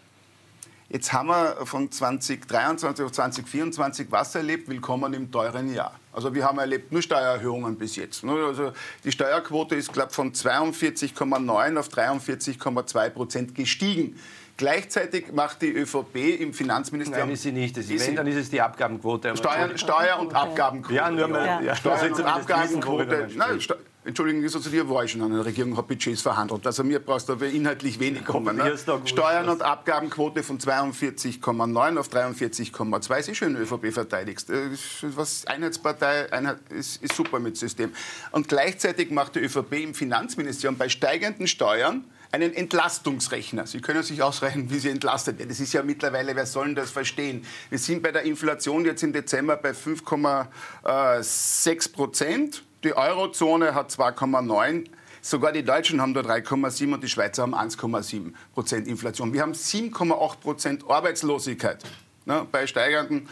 Jetzt haben wir von 2023 auf 2024 was erlebt? Willkommen im teuren Jahr. Also wir haben erlebt nur Steuererhöhungen bis jetzt. Ne? Also die Steuerquote ist, glaube von 42,9 auf 43,2 Prozent gestiegen. Gleichzeitig macht die ÖVP im Finanzministerium. Nein, ist sie nicht. Das ist, wenn, dann ist es die Abgabenquote. Steuer, Steuer und Abgabenquote. Ja, nur mal. Ja. Ja. Steuer und Abgabenquote. Nein, Entschuldigung, ich zu dir war ich schon an der Regierung, habe Budgets verhandelt. Also mir brauchst du aber inhaltlich wenig kommen. Ne? Steuern und Abgabenquote von 42,9 auf 43,2. Sie schön ÖVP verteidigst. Äh, was Einheitspartei Einheit, ist, ist super mit System. Und gleichzeitig macht die ÖVP im Finanzministerium bei steigenden Steuern einen Entlastungsrechner. Sie können sich ausrechnen, wie sie entlastet werden. Das ist ja mittlerweile, wer soll das verstehen? Wir sind bei der Inflation jetzt im Dezember bei 5,6 Prozent. Die Eurozone hat 2,9. Sogar die Deutschen haben da 3,7 und die Schweizer haben 1,7 Prozent Inflation. Wir haben 7,8 Prozent Arbeitslosigkeit ne, bei steigenden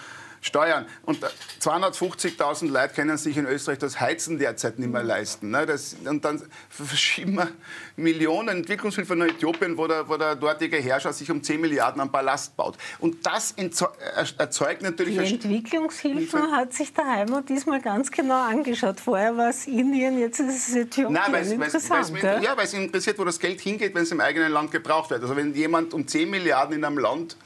Steuern. Und 250.000 Leute können sich in Österreich das Heizen derzeit nicht mehr leisten. Ne? Das, und dann verschieben wir Millionen Entwicklungshilfe nach Äthiopien, wo der, wo der dortige Herrscher sich um 10 Milliarden an Ballast baut. Und das erzeugt natürlich... Die Entwicklungshilfe hat sich der Heimat diesmal ganz genau angeschaut. Vorher war es Indien, jetzt ist es Äthiopien. Nein, weil's, Interessant, weil's, ja, weil es interessiert, wo das Geld hingeht, wenn es im eigenen Land gebraucht wird. Also wenn jemand um 10 Milliarden in einem Land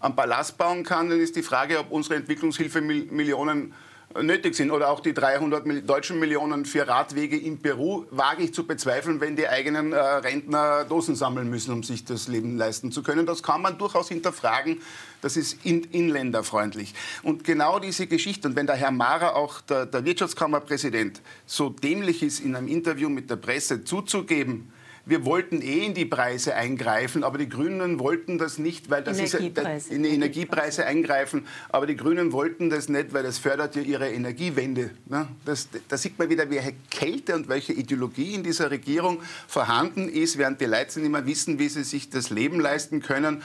am Palast bauen kann, dann ist die Frage, ob unsere Entwicklungshilfemillionen nötig sind. Oder auch die 300 deutschen Millionen für Radwege in Peru wage ich zu bezweifeln, wenn die eigenen äh, Rentner Dosen sammeln müssen, um sich das Leben leisten zu können. Das kann man durchaus hinterfragen. Das ist in, inländerfreundlich. Und genau diese Geschichte, und wenn der Herr Mara, auch der, der Wirtschaftskammerpräsident, so dämlich ist, in einem Interview mit der Presse zuzugeben, wir wollten eh in die Preise eingreifen, aber die Grünen wollten das nicht, weil das ist in die Energiepreise eingreifen, aber die Grünen wollten das nicht, weil das fördert ja ihre Energiewende. Ne? Das, da sieht man wieder, welche Kälte und welche Ideologie in dieser Regierung vorhanden ist, während die Leute nicht mehr wissen, wie sie sich das Leben leisten können,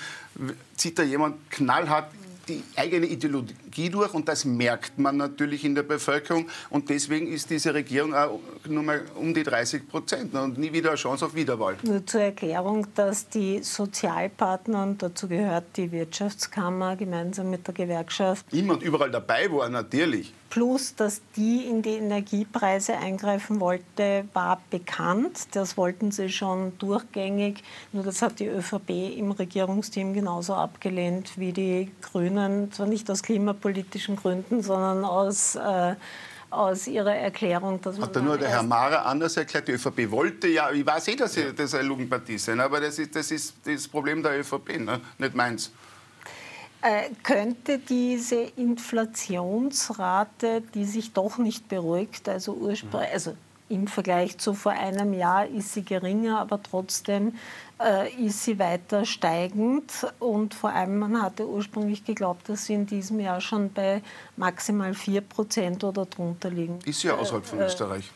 zieht da jemand knallhart die eigene Ideologie durch und das merkt man natürlich in der Bevölkerung und deswegen ist diese Regierung auch nur mal um die 30 Prozent und nie wieder eine Chance auf Wiederwahl. Nur zur Erklärung, dass die Sozialpartner, und dazu gehört die Wirtschaftskammer gemeinsam mit der Gewerkschaft, immer und überall dabei waren natürlich Plus, dass die in die Energiepreise eingreifen wollte, war bekannt. Das wollten sie schon durchgängig. Nur das hat die ÖVP im Regierungsteam genauso abgelehnt wie die Grünen. Zwar nicht aus klimapolitischen Gründen, sondern aus äh, aus Ihrer Erklärung. Dass man Hat da nur der Herr Mara anders erklärt? Die ÖVP wollte ja, ich weiß eh, dass Sie das eine Lugenpartie sind, aber das ist, das ist das Problem der ÖVP, ne? nicht meins. Äh, könnte diese Inflationsrate, die sich doch nicht beruhigt, also, ursprünglich, also im Vergleich zu vor einem Jahr ist sie geringer, aber trotzdem ist sie weiter steigend. Und vor allem, man hatte ursprünglich geglaubt, dass sie in diesem Jahr schon bei maximal 4 Prozent oder drunter liegen. Ist ja außerhalb von äh, Österreich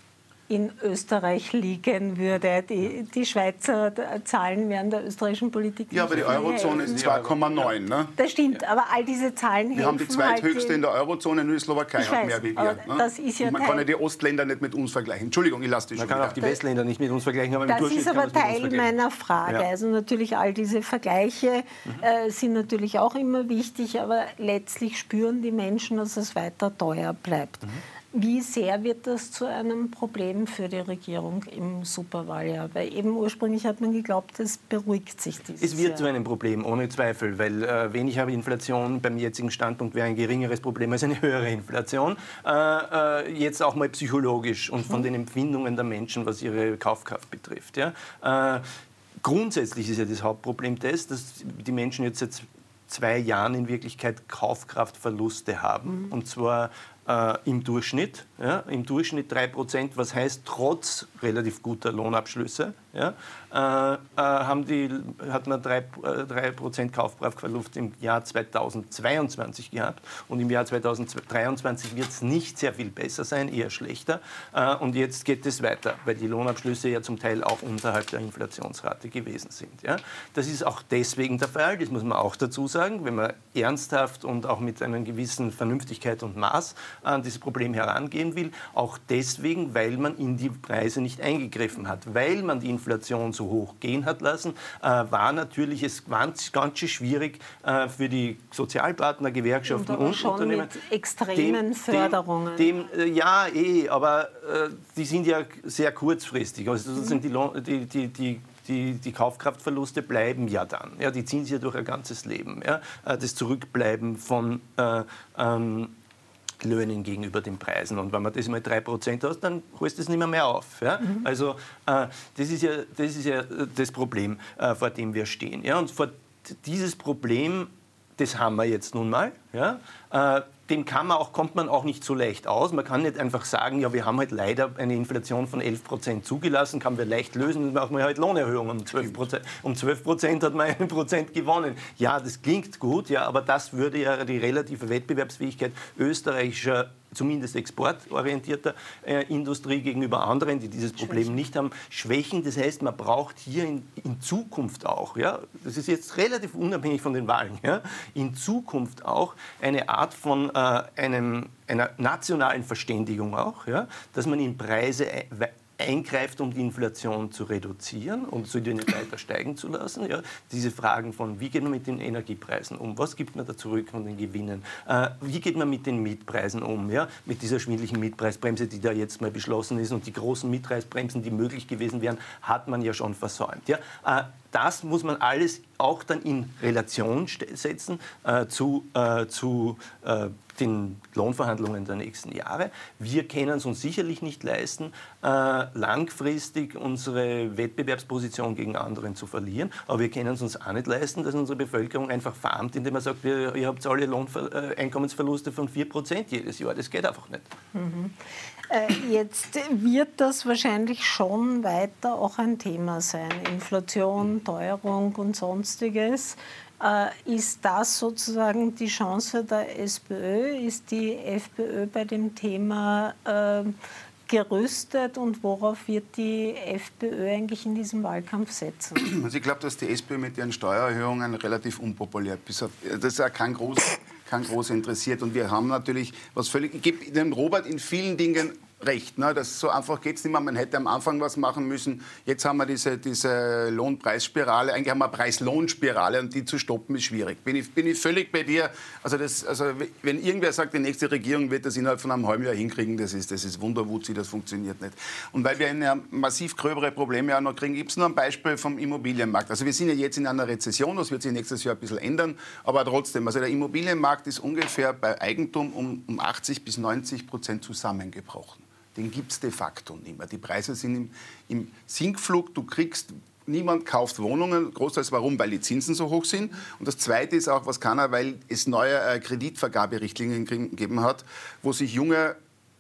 in Österreich liegen würde. Die, die Schweizer Zahlen wären der österreichischen Politik. Ja, aber die Eurozone ist 2,9. Ne? Das stimmt, aber all diese Zahlen Wir haben die zweithöchste halt in der Eurozone, nur die Slowakei hat mehr wie wir. Ne? Das ist ja man kann ja die Ostländer nicht mit uns vergleichen. Entschuldigung, ich lasse dich Man kann auch die Westländer nicht mit uns vergleichen. Aber das ist aber Teil meiner Frage. Ja. Also natürlich all diese Vergleiche mhm. äh, sind natürlich auch immer wichtig, aber letztlich spüren die Menschen, dass es weiter teuer bleibt. Mhm. Wie sehr wird das zu einem Problem für die Regierung im Superwahljahr? Weil eben ursprünglich hat man geglaubt, es beruhigt sich dieses Es wird Jahr. zu einem Problem, ohne Zweifel, weil äh, weniger Inflation beim jetzigen Standpunkt wäre ein geringeres Problem als eine höhere Inflation. Äh, äh, jetzt auch mal psychologisch und von mhm. den Empfindungen der Menschen, was ihre Kaufkraft betrifft. Ja? Äh, grundsätzlich ist ja das Hauptproblem das, dass die Menschen jetzt seit zwei Jahren in Wirklichkeit Kaufkraftverluste haben. Mhm. Und zwar äh, im Durchschnitt. Ja, Im Durchschnitt 3%, was heißt trotz relativ guter Lohnabschlüsse, ja, äh, äh, haben die, hat man 3%, 3 äh, Kaufkraftverlust im Jahr 2022 gehabt. Und im Jahr 2023 wird es nicht sehr viel besser sein, eher schlechter. Äh, und jetzt geht es weiter, weil die Lohnabschlüsse ja zum Teil auch unterhalb der Inflationsrate gewesen sind. Ja. Das ist auch deswegen der Fall, das muss man auch dazu sagen, wenn man ernsthaft und auch mit einer gewissen Vernünftigkeit und Maß an dieses Problem herangehen will, auch deswegen, weil man in die Preise nicht eingegriffen hat, weil man die Inflation so hoch gehen hat lassen, äh, war natürlich es ganz, ganz schwierig äh, für die Sozialpartner, Gewerkschaften und, und schon Unternehmen. Mit extremen dem, Förderungen. Dem, dem, äh, ja, eh, aber die sind ja sehr kurzfristig. Also sozusagen mhm. die, die, die, die, die, Kaufkraftverluste bleiben ja dann. Ja, die ziehen sich ja durch ein ganzes Leben. Ja. Das Zurückbleiben von äh, ähm, Löhnen gegenüber den Preisen. Und wenn man das mal 3% hast, dann holst du es nicht mehr, mehr auf. Ja? Mhm. Also äh, das, ist ja, das ist ja das Problem, äh, vor dem wir stehen. Ja? Und vor dieses Problem, das haben wir jetzt nun mal. Ja? Äh, dem kann man auch, kommt man auch nicht so leicht aus. Man kann nicht einfach sagen, ja, wir haben halt leider eine Inflation von 11 Prozent zugelassen, kann wir leicht lösen, dann machen wir halt Lohnerhöhungen um 12 Prozent. Um 12 Prozent hat man einen Prozent gewonnen. Ja, das klingt gut, ja, aber das würde ja die relative Wettbewerbsfähigkeit österreichischer zumindest exportorientierter äh, Industrie gegenüber anderen, die dieses Problem nicht haben, schwächen. Das heißt, man braucht hier in, in, Zukunft auch, ja, das ist jetzt relativ unabhängig von den Wahlen, ja, in Zukunft auch eine Art von äh, einem, einer nationalen Verständigung auch, ja, dass man in Preise eingreift, um die Inflation zu reduzieren und sie nicht weiter steigen zu lassen. Ja, diese Fragen von, wie geht man mit den Energiepreisen um, was gibt man da zurück von den Gewinnen, äh, wie geht man mit den Mietpreisen um, ja, mit dieser schwindlichen Mietpreisbremse, die da jetzt mal beschlossen ist und die großen Mietpreisbremsen, die möglich gewesen wären, hat man ja schon versäumt. Ja. Äh, das muss man alles auch dann in Relation setzen äh, zu, äh, zu äh, den Lohnverhandlungen der nächsten Jahre. Wir können es uns sicherlich nicht leisten, äh, langfristig unsere Wettbewerbsposition gegen anderen zu verlieren, aber wir können es uns auch nicht leisten, dass unsere Bevölkerung einfach verarmt, indem man sagt, ihr habt alle Lohnver äh, Einkommensverluste von 4% jedes Jahr. Das geht einfach nicht. Mhm. Äh, jetzt wird das wahrscheinlich schon weiter auch ein Thema sein. Inflation, Teuerung und sonstiges. Äh, ist das sozusagen die Chance der SPÖ? Ist die FPÖ bei dem Thema äh, gerüstet und worauf wird die FPÖ eigentlich in diesem Wahlkampf setzen? (clears throat) Also ich glaube, dass die SPÖ mit ihren Steuererhöhungen relativ unpopulär ist. Das ist auch kein groß, kein groß interessiert. Und wir haben natürlich was völlig. Ich gebe dem Robert in vielen Dingen recht. Ne? Das, so einfach geht es nicht mehr. Man hätte am Anfang was machen müssen. Jetzt haben wir diese, diese Lohnpreisspirale. Eigentlich haben wir eine Preis-Lohn-Spirale und die zu stoppen ist schwierig. Bin ich, bin ich völlig bei dir. Also, das, also wenn irgendwer sagt, die nächste Regierung wird das innerhalb von einem halben Jahr hinkriegen, das ist, das ist Wunderwutzi, das funktioniert nicht. Und weil wir ja massiv gröbere Probleme auch noch kriegen, gibt es noch ein Beispiel vom Immobilienmarkt. Also wir sind ja jetzt in einer Rezession, das wird sich nächstes Jahr ein bisschen ändern, aber trotzdem, also der Immobilienmarkt ist ungefähr bei Eigentum um, um 80 bis 90 Prozent zusammengebrochen den gibt es de facto nicht mehr. Die Preise sind im, im Sinkflug. Du kriegst niemand kauft Wohnungen. Großteils warum? Weil die Zinsen so hoch sind. Und das Zweite ist auch, was kann er, weil es neue äh, Kreditvergaberichtlinien gegeben hat, wo sich junge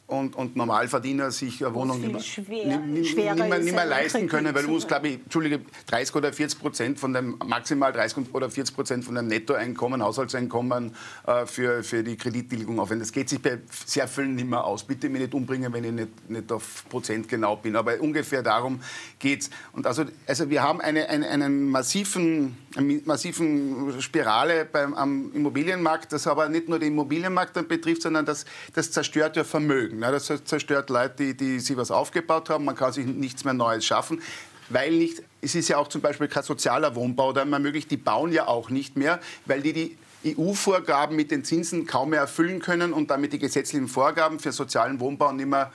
und, und Normalverdiener sich eine Wohnung nicht mehr, schwer, nicht, mehr, nicht mehr leisten können, weil du musst, glaube ich, Entschuldige, 30 oder 40 Prozent von dem, maximal 30 oder 40 Prozent von dem Nettoeinkommen, Haushaltseinkommen äh, für, für die Kredittilgung aufwenden. Das geht sich bei sehr vielen nicht mehr aus. Bitte mich nicht umbringen, wenn ich nicht, nicht auf Prozent genau bin, aber ungefähr darum geht es. Und also, also wir haben eine, eine, einen massiven, eine massiven Spirale beim, am Immobilienmarkt, das aber nicht nur den Immobilienmarkt dann betrifft, sondern das, das zerstört ja Vermögen. Ja, das zerstört Leute, die, die sich was aufgebaut haben. Man kann sich nichts mehr Neues schaffen weil nicht, es ist ja auch zum Beispiel kein sozialer Wohnbau da möglich, die bauen ja auch nicht mehr, weil die die EU-Vorgaben mit den Zinsen kaum mehr erfüllen können und damit die gesetzlichen Vorgaben für sozialen Wohnbau nicht mehr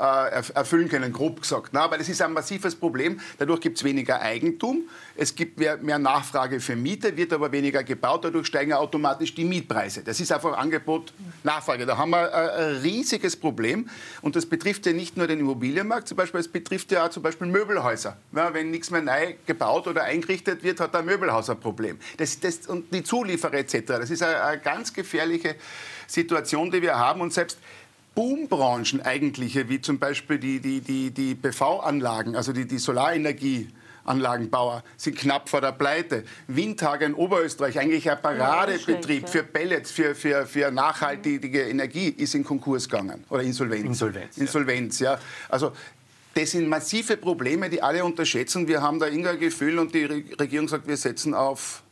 erfüllen können, grob gesagt. Na, weil das ist ein massives Problem. Dadurch gibt es weniger Eigentum, es gibt mehr, mehr, Nachfrage für Miete, wird aber weniger gebaut, dadurch steigen automatisch die Mietpreise. Das ist einfach Angebot, Nachfrage. Da haben wir ein riesiges Problem und das betrifft ja nicht nur den Immobilienmarkt, zum Beispiel, es betrifft ja auch zum Beispiel Möbelhäuser. Ja, wenn nichts mehr neu gebaut oder eingerichtet wird, hat ein Möbelhaus ein Problem. Das, das, und die Zulieferer etc. Das ist eine, eine ganz gefährliche Situation, die wir haben und selbst Boombranchen eigentliche, wie zum Beispiel die, die, die, die PV-Anlagen, also die, die Solarenergie, Anlagenbauer sind knapp vor der Pleite. Windtage in Oberösterreich, eigentlich ein Paradebetrieb für Pellets, für, für, für nachhaltige Energie, ist in Konkurs gegangen oder Insolvenz. Insolvenz, Insolvenz ja. Also das sind massive Probleme, die alle unterschätzen. Wir haben da irgendein Gefühl und die Regierung sagt, wir setzen auf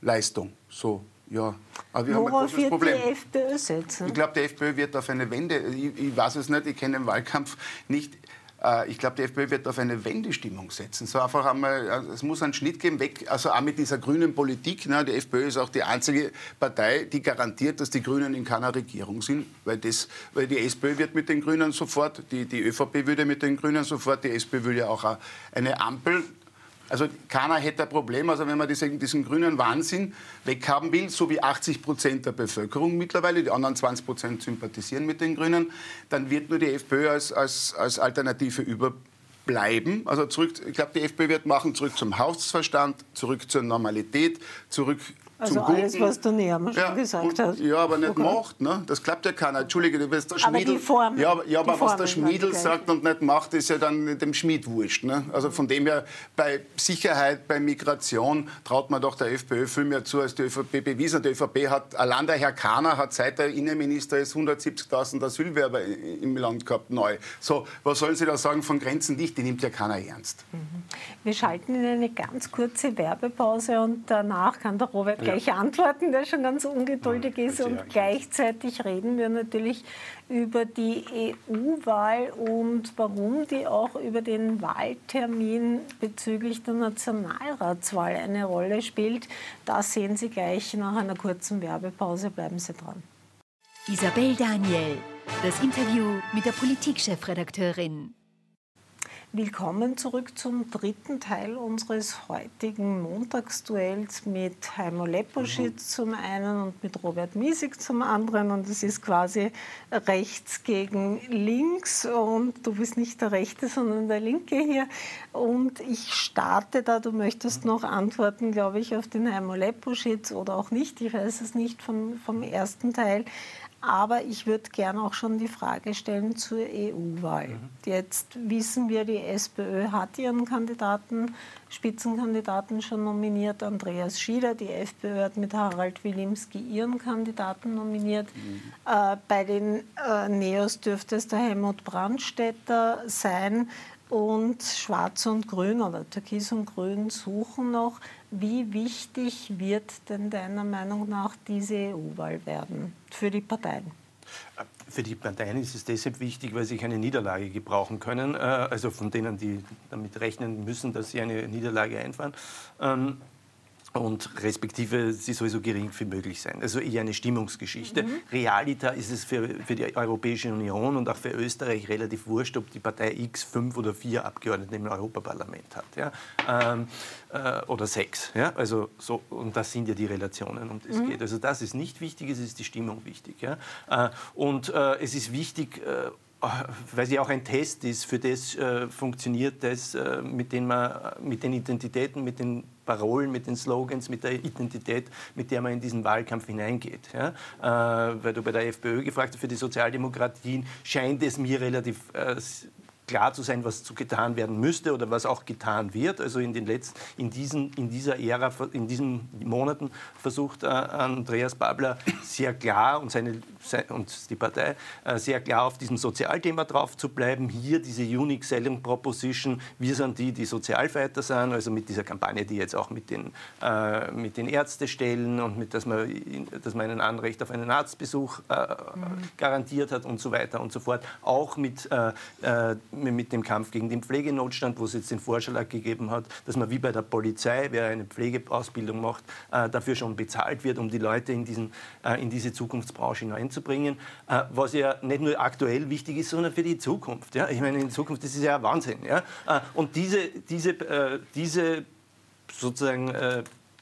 Leistung. So, ja. Aber wir Worauf haben ein großes Problem. die FPÖ setzen? Ich glaube, die FPÖ wird auf eine Wende, ich, ich weiß es nicht, ich kenne den Wahlkampf nicht, äh, ich glaube, die FPÖ wird auf eine Wendestimmung setzen. So einfach einmal, also es muss einen Schnitt geben, weg, also auch mit dieser grünen Politik. Ne? Die FPÖ ist auch die einzige Partei, die garantiert, dass die Grünen in keiner Regierung sind, weil, das, weil die SPÖ wird mit den Grünen sofort, die, die ÖVP würde mit den Grünen sofort, die SPÖ will ja auch eine Ampel also keiner hätte ein Problem, also wenn man diesen, diesen grünen Wahnsinn weghaben will, so wie 80 Prozent der Bevölkerung mittlerweile, die anderen 20 Prozent sympathisieren mit den Grünen, dann wird nur die FPÖ als, als, als Alternative überbleiben. Also zurück, ich glaube, die FPÖ wird machen zurück zum Hausverstand, zurück zur Normalität, zurück also alles, was der Nehammer schon ja, gesagt hat. Ja, aber nicht okay. macht. Ne? Das klappt ja keiner. Entschuldige, du bist der Schmiedel. Aber die Form, ja, aber, ja, aber was der Schmiedel sagt und nicht macht, ist ja dann dem Schmied wurscht. Ne? Also von dem her, bei Sicherheit, bei Migration traut man doch der FPÖ viel mehr zu, als die ÖVP bewiesen. Die ÖVP hat, allein der Herr Kahner hat seit der Innenminister ist 170.000 Asylwerber im Land gehabt, neu. So, was sollen Sie da sagen von Grenzen dicht? Die nimmt ja keiner ernst. Mhm. Wir schalten in eine ganz kurze Werbepause und danach kann der Robert gleich antworten, der schon ganz ungeduldig ist. Und gleichzeitig reden wir natürlich über die EU-Wahl und warum die auch über den Wahltermin bezüglich der Nationalratswahl eine Rolle spielt. Das sehen Sie gleich nach einer kurzen Werbepause. Bleiben Sie dran. Isabel Daniel, das Interview mit der Politikchefredakteurin. Willkommen zurück zum dritten Teil unseres heutigen Montagsduells mit Heimo Leposchitz mhm. zum einen und mit Robert Miesig zum anderen. Und es ist quasi rechts gegen links. Und du bist nicht der Rechte, sondern der Linke hier. Und ich starte da, du möchtest noch antworten, glaube ich, auf den Heimo Leposchitz oder auch nicht. Ich weiß es nicht vom, vom ersten Teil. Aber ich würde gerne auch schon die Frage stellen zur EU-Wahl. Mhm. Jetzt wissen wir, die SPÖ hat ihren Kandidaten, Spitzenkandidaten schon nominiert, Andreas Schieder. Die FPÖ hat mit Harald Wilimski ihren Kandidaten nominiert. Mhm. Äh, bei den äh, Neos dürfte es der Helmut Brandstätter sein. Und Schwarz und Grün oder Türkis und Grün suchen noch. Wie wichtig wird denn deiner Meinung nach diese EU-Wahl werden für die Parteien? Für die Parteien ist es deshalb wichtig, weil sie eine Niederlage gebrauchen können, äh, also von denen, die damit rechnen müssen, dass sie eine Niederlage einfahren. Und respektive sie soll so gering wie möglich sein. Also eher eine Stimmungsgeschichte. Mhm. Realita ist es für, für die Europäische Union und auch für Österreich relativ wurscht, ob die Partei X fünf oder vier Abgeordnete im Europaparlament hat. Ja? Ähm, äh, oder sechs. Ja? Also so, und das sind ja die Relationen, um die es mhm. geht. Also das ist nicht wichtig, es ist die Stimmung wichtig. Ja? Äh, und äh, es ist wichtig, äh, weil sie auch ein Test ist, für das äh, funktioniert das, äh, mit, den man, mit den Identitäten, mit den Parolen, mit den Slogans, mit der Identität, mit der man in diesen Wahlkampf hineingeht. Ja? Äh, weil du bei der FPÖ gefragt hast, für die Sozialdemokratien scheint es mir relativ äh, klar zu sein, was zu getan werden müsste oder was auch getan wird. Also in, den letzten, in, diesen, in dieser Ära, in diesen Monaten versucht äh, Andreas Babler sehr klar und, seine, und die Partei äh, sehr klar auf diesem Sozialthema drauf zu bleiben. Hier diese Unique Selling Proposition, wir sind die, die Sozialfighter sind, also mit dieser Kampagne, die jetzt auch mit den, äh, mit den Ärztestellen und mit, dass man, dass man ein Anrecht auf einen Arztbesuch äh, mhm. garantiert hat und so weiter und so fort. Auch mit äh, äh, mit dem Kampf gegen den Pflegenotstand, wo es jetzt den Vorschlag gegeben hat, dass man wie bei der Polizei, wer eine Pflegeausbildung macht, äh, dafür schon bezahlt wird, um die Leute in, diesen, äh, in diese Zukunftsbranche hineinzubringen. Äh, was ja nicht nur aktuell wichtig ist, sondern für die Zukunft. Ja? Ich meine, in Zukunft, das ist ja Wahnsinn. Ja? und diese, diese, diese sozusagen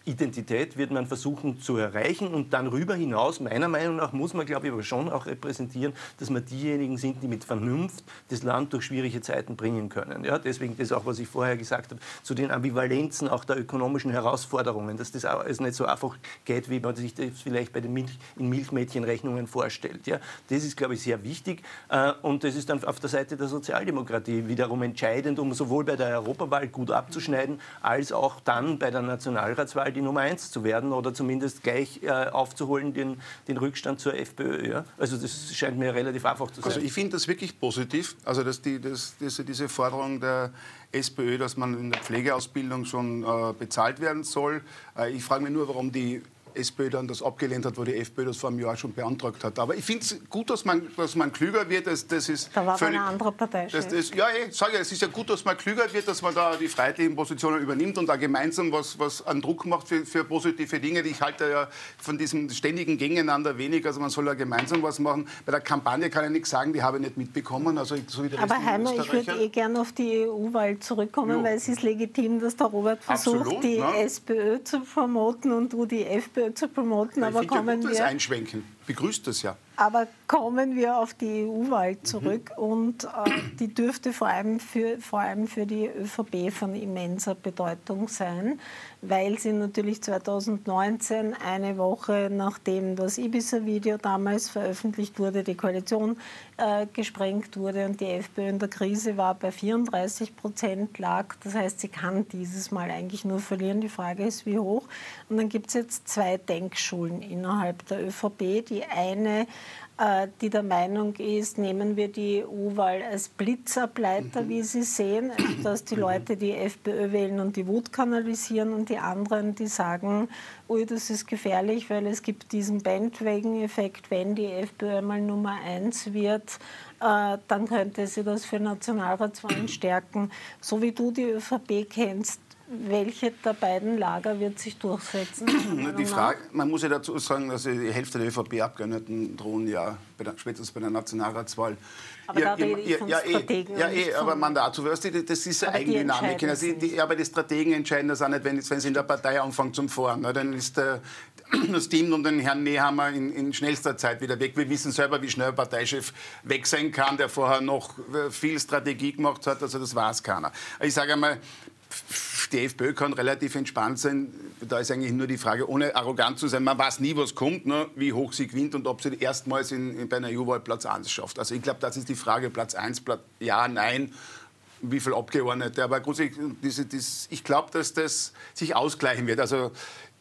Identität wird man versuchen zu erreichen und dann darüber hinaus, meiner Meinung nach, muss man, glaube ich, aber schon auch repräsentieren, dass wir diejenigen sind, die mit Vernunft das Land durch schwierige Zeiten bringen können. Ja, deswegen das auch, was ich vorher gesagt habe, zu den Ambivalenzen auch der ökonomischen Herausforderungen, dass das alles nicht so einfach geht, wie man sich das vielleicht bei den Milch, in Milchmädchenrechnungen vorstellt. Ja, das ist, glaube ich, sehr wichtig äh, und das ist dann auf der Seite der Sozialdemokratie wiederum entscheidend, um sowohl bei der Europawahl gut abzuschneiden, als auch dann bei der Nationalratswahl die Nummer eins zu werden oder zumindest gleich äh, aufzuholen den, den Rückstand zur FPÖ. Ja? Also das scheint mir relativ einfach zu sein. Also ich finde das wirklich positiv, also dass die, dass diese, diese Forderung der SPÖ, dass man in der Pflegeausbildung schon äh, bezahlt werden soll. Äh, ich frage mich nur, warum die SPÖ dann das abgelehnt hat, wo die FPÖ das vor einem Jahr schon beantragt hat. Aber ich finde es gut, dass man, dass man klüger wird. Das, das ist da war völlig, eine andere Partei. Das, das, ja, ich sage ja, es ist ja gut, dass man klüger wird, dass man da die freiheitlichen Positionen übernimmt und da gemeinsam was, was an Druck macht für, für positive Dinge. Ich halte ja von diesem ständigen Gegeneinander wenig. Also man soll ja gemeinsam was machen. Bei der Kampagne kann ich nichts sagen, die habe ich nicht mitbekommen. Also so wie der Aber Heimer, ich würde eh gerne auf die EU-Wahl zurückkommen, jo. weil es ist legitim, dass der Robert versucht, Absolut, die ne? SPÖ zu promoten und du die FPÖ zu promoten. aber kommen wir einschwenken. Begrüßt das ja. Aber kommen wir auf die EU-Wahl zurück mhm. und äh, die dürfte vor allem, für, vor allem für die ÖVP von immenser Bedeutung sein, weil sie natürlich 2019, eine Woche nachdem das Ibiza-Video damals veröffentlicht wurde, die Koalition äh, gesprengt wurde und die FPÖ in der Krise war, bei 34 Prozent lag. Das heißt, sie kann dieses Mal eigentlich nur verlieren. Die Frage ist, wie hoch. Und dann gibt es jetzt zwei Denkschulen innerhalb der ÖVP. Die eine äh, die der Meinung ist, nehmen wir die EU-Wahl als Blitzableiter, mhm. wie Sie sehen, also dass die Leute die FPÖ wählen und die Wut kanalisieren und die anderen, die sagen, ui, das ist gefährlich, weil es gibt diesen Bandwagon-Effekt, wenn die FPÖ mal Nummer eins wird, äh, dann könnte sie das für Nationalratswahlen stärken. So wie du die ÖVP kennst, welche der beiden Lager wird sich durchsetzen? (clears throat) Die Frage, man muss ja dazu sagen, dass die Hälfte der ÖVP-Abgeordneten drohen ja spätestens bei der Nationalratswahl. Aber ja, da rede ich von ja, eh, Strategen. Ja, eh, aber Mandat, das ist eine Eigendynamik. Also die, die, aber die Strategen entscheiden das auch nicht, wenn, wenn sie in der Partei anfangen zum Fahren. Ne? Dann ist der, (clears throat) das Team um den Herrn Nehammer in, in, schnellster Zeit wieder weg. Wir wissen selber, wie schnell ein Parteichef weg sein kann, der vorher noch viel Strategie gemacht hat. Also das weiß keiner. Ich sage einmal, die FPÖ kann relativ entspannt sein. Da ist eigentlich nur die Frage, ohne arrogant zu sein, man weiß nie, was kommt, ne? wie hoch sie gewinnt und ob sie erstmals in, in, bei einer EU-Wahl Platz 1 schafft. Also ich glaube, das ist die Frage, Platz 1, Platz, ja, nein, wie viele Abgeordnete. Aber grundsätzlich, diese, diese, ich glaube, dass das sich ausgleichen wird. Also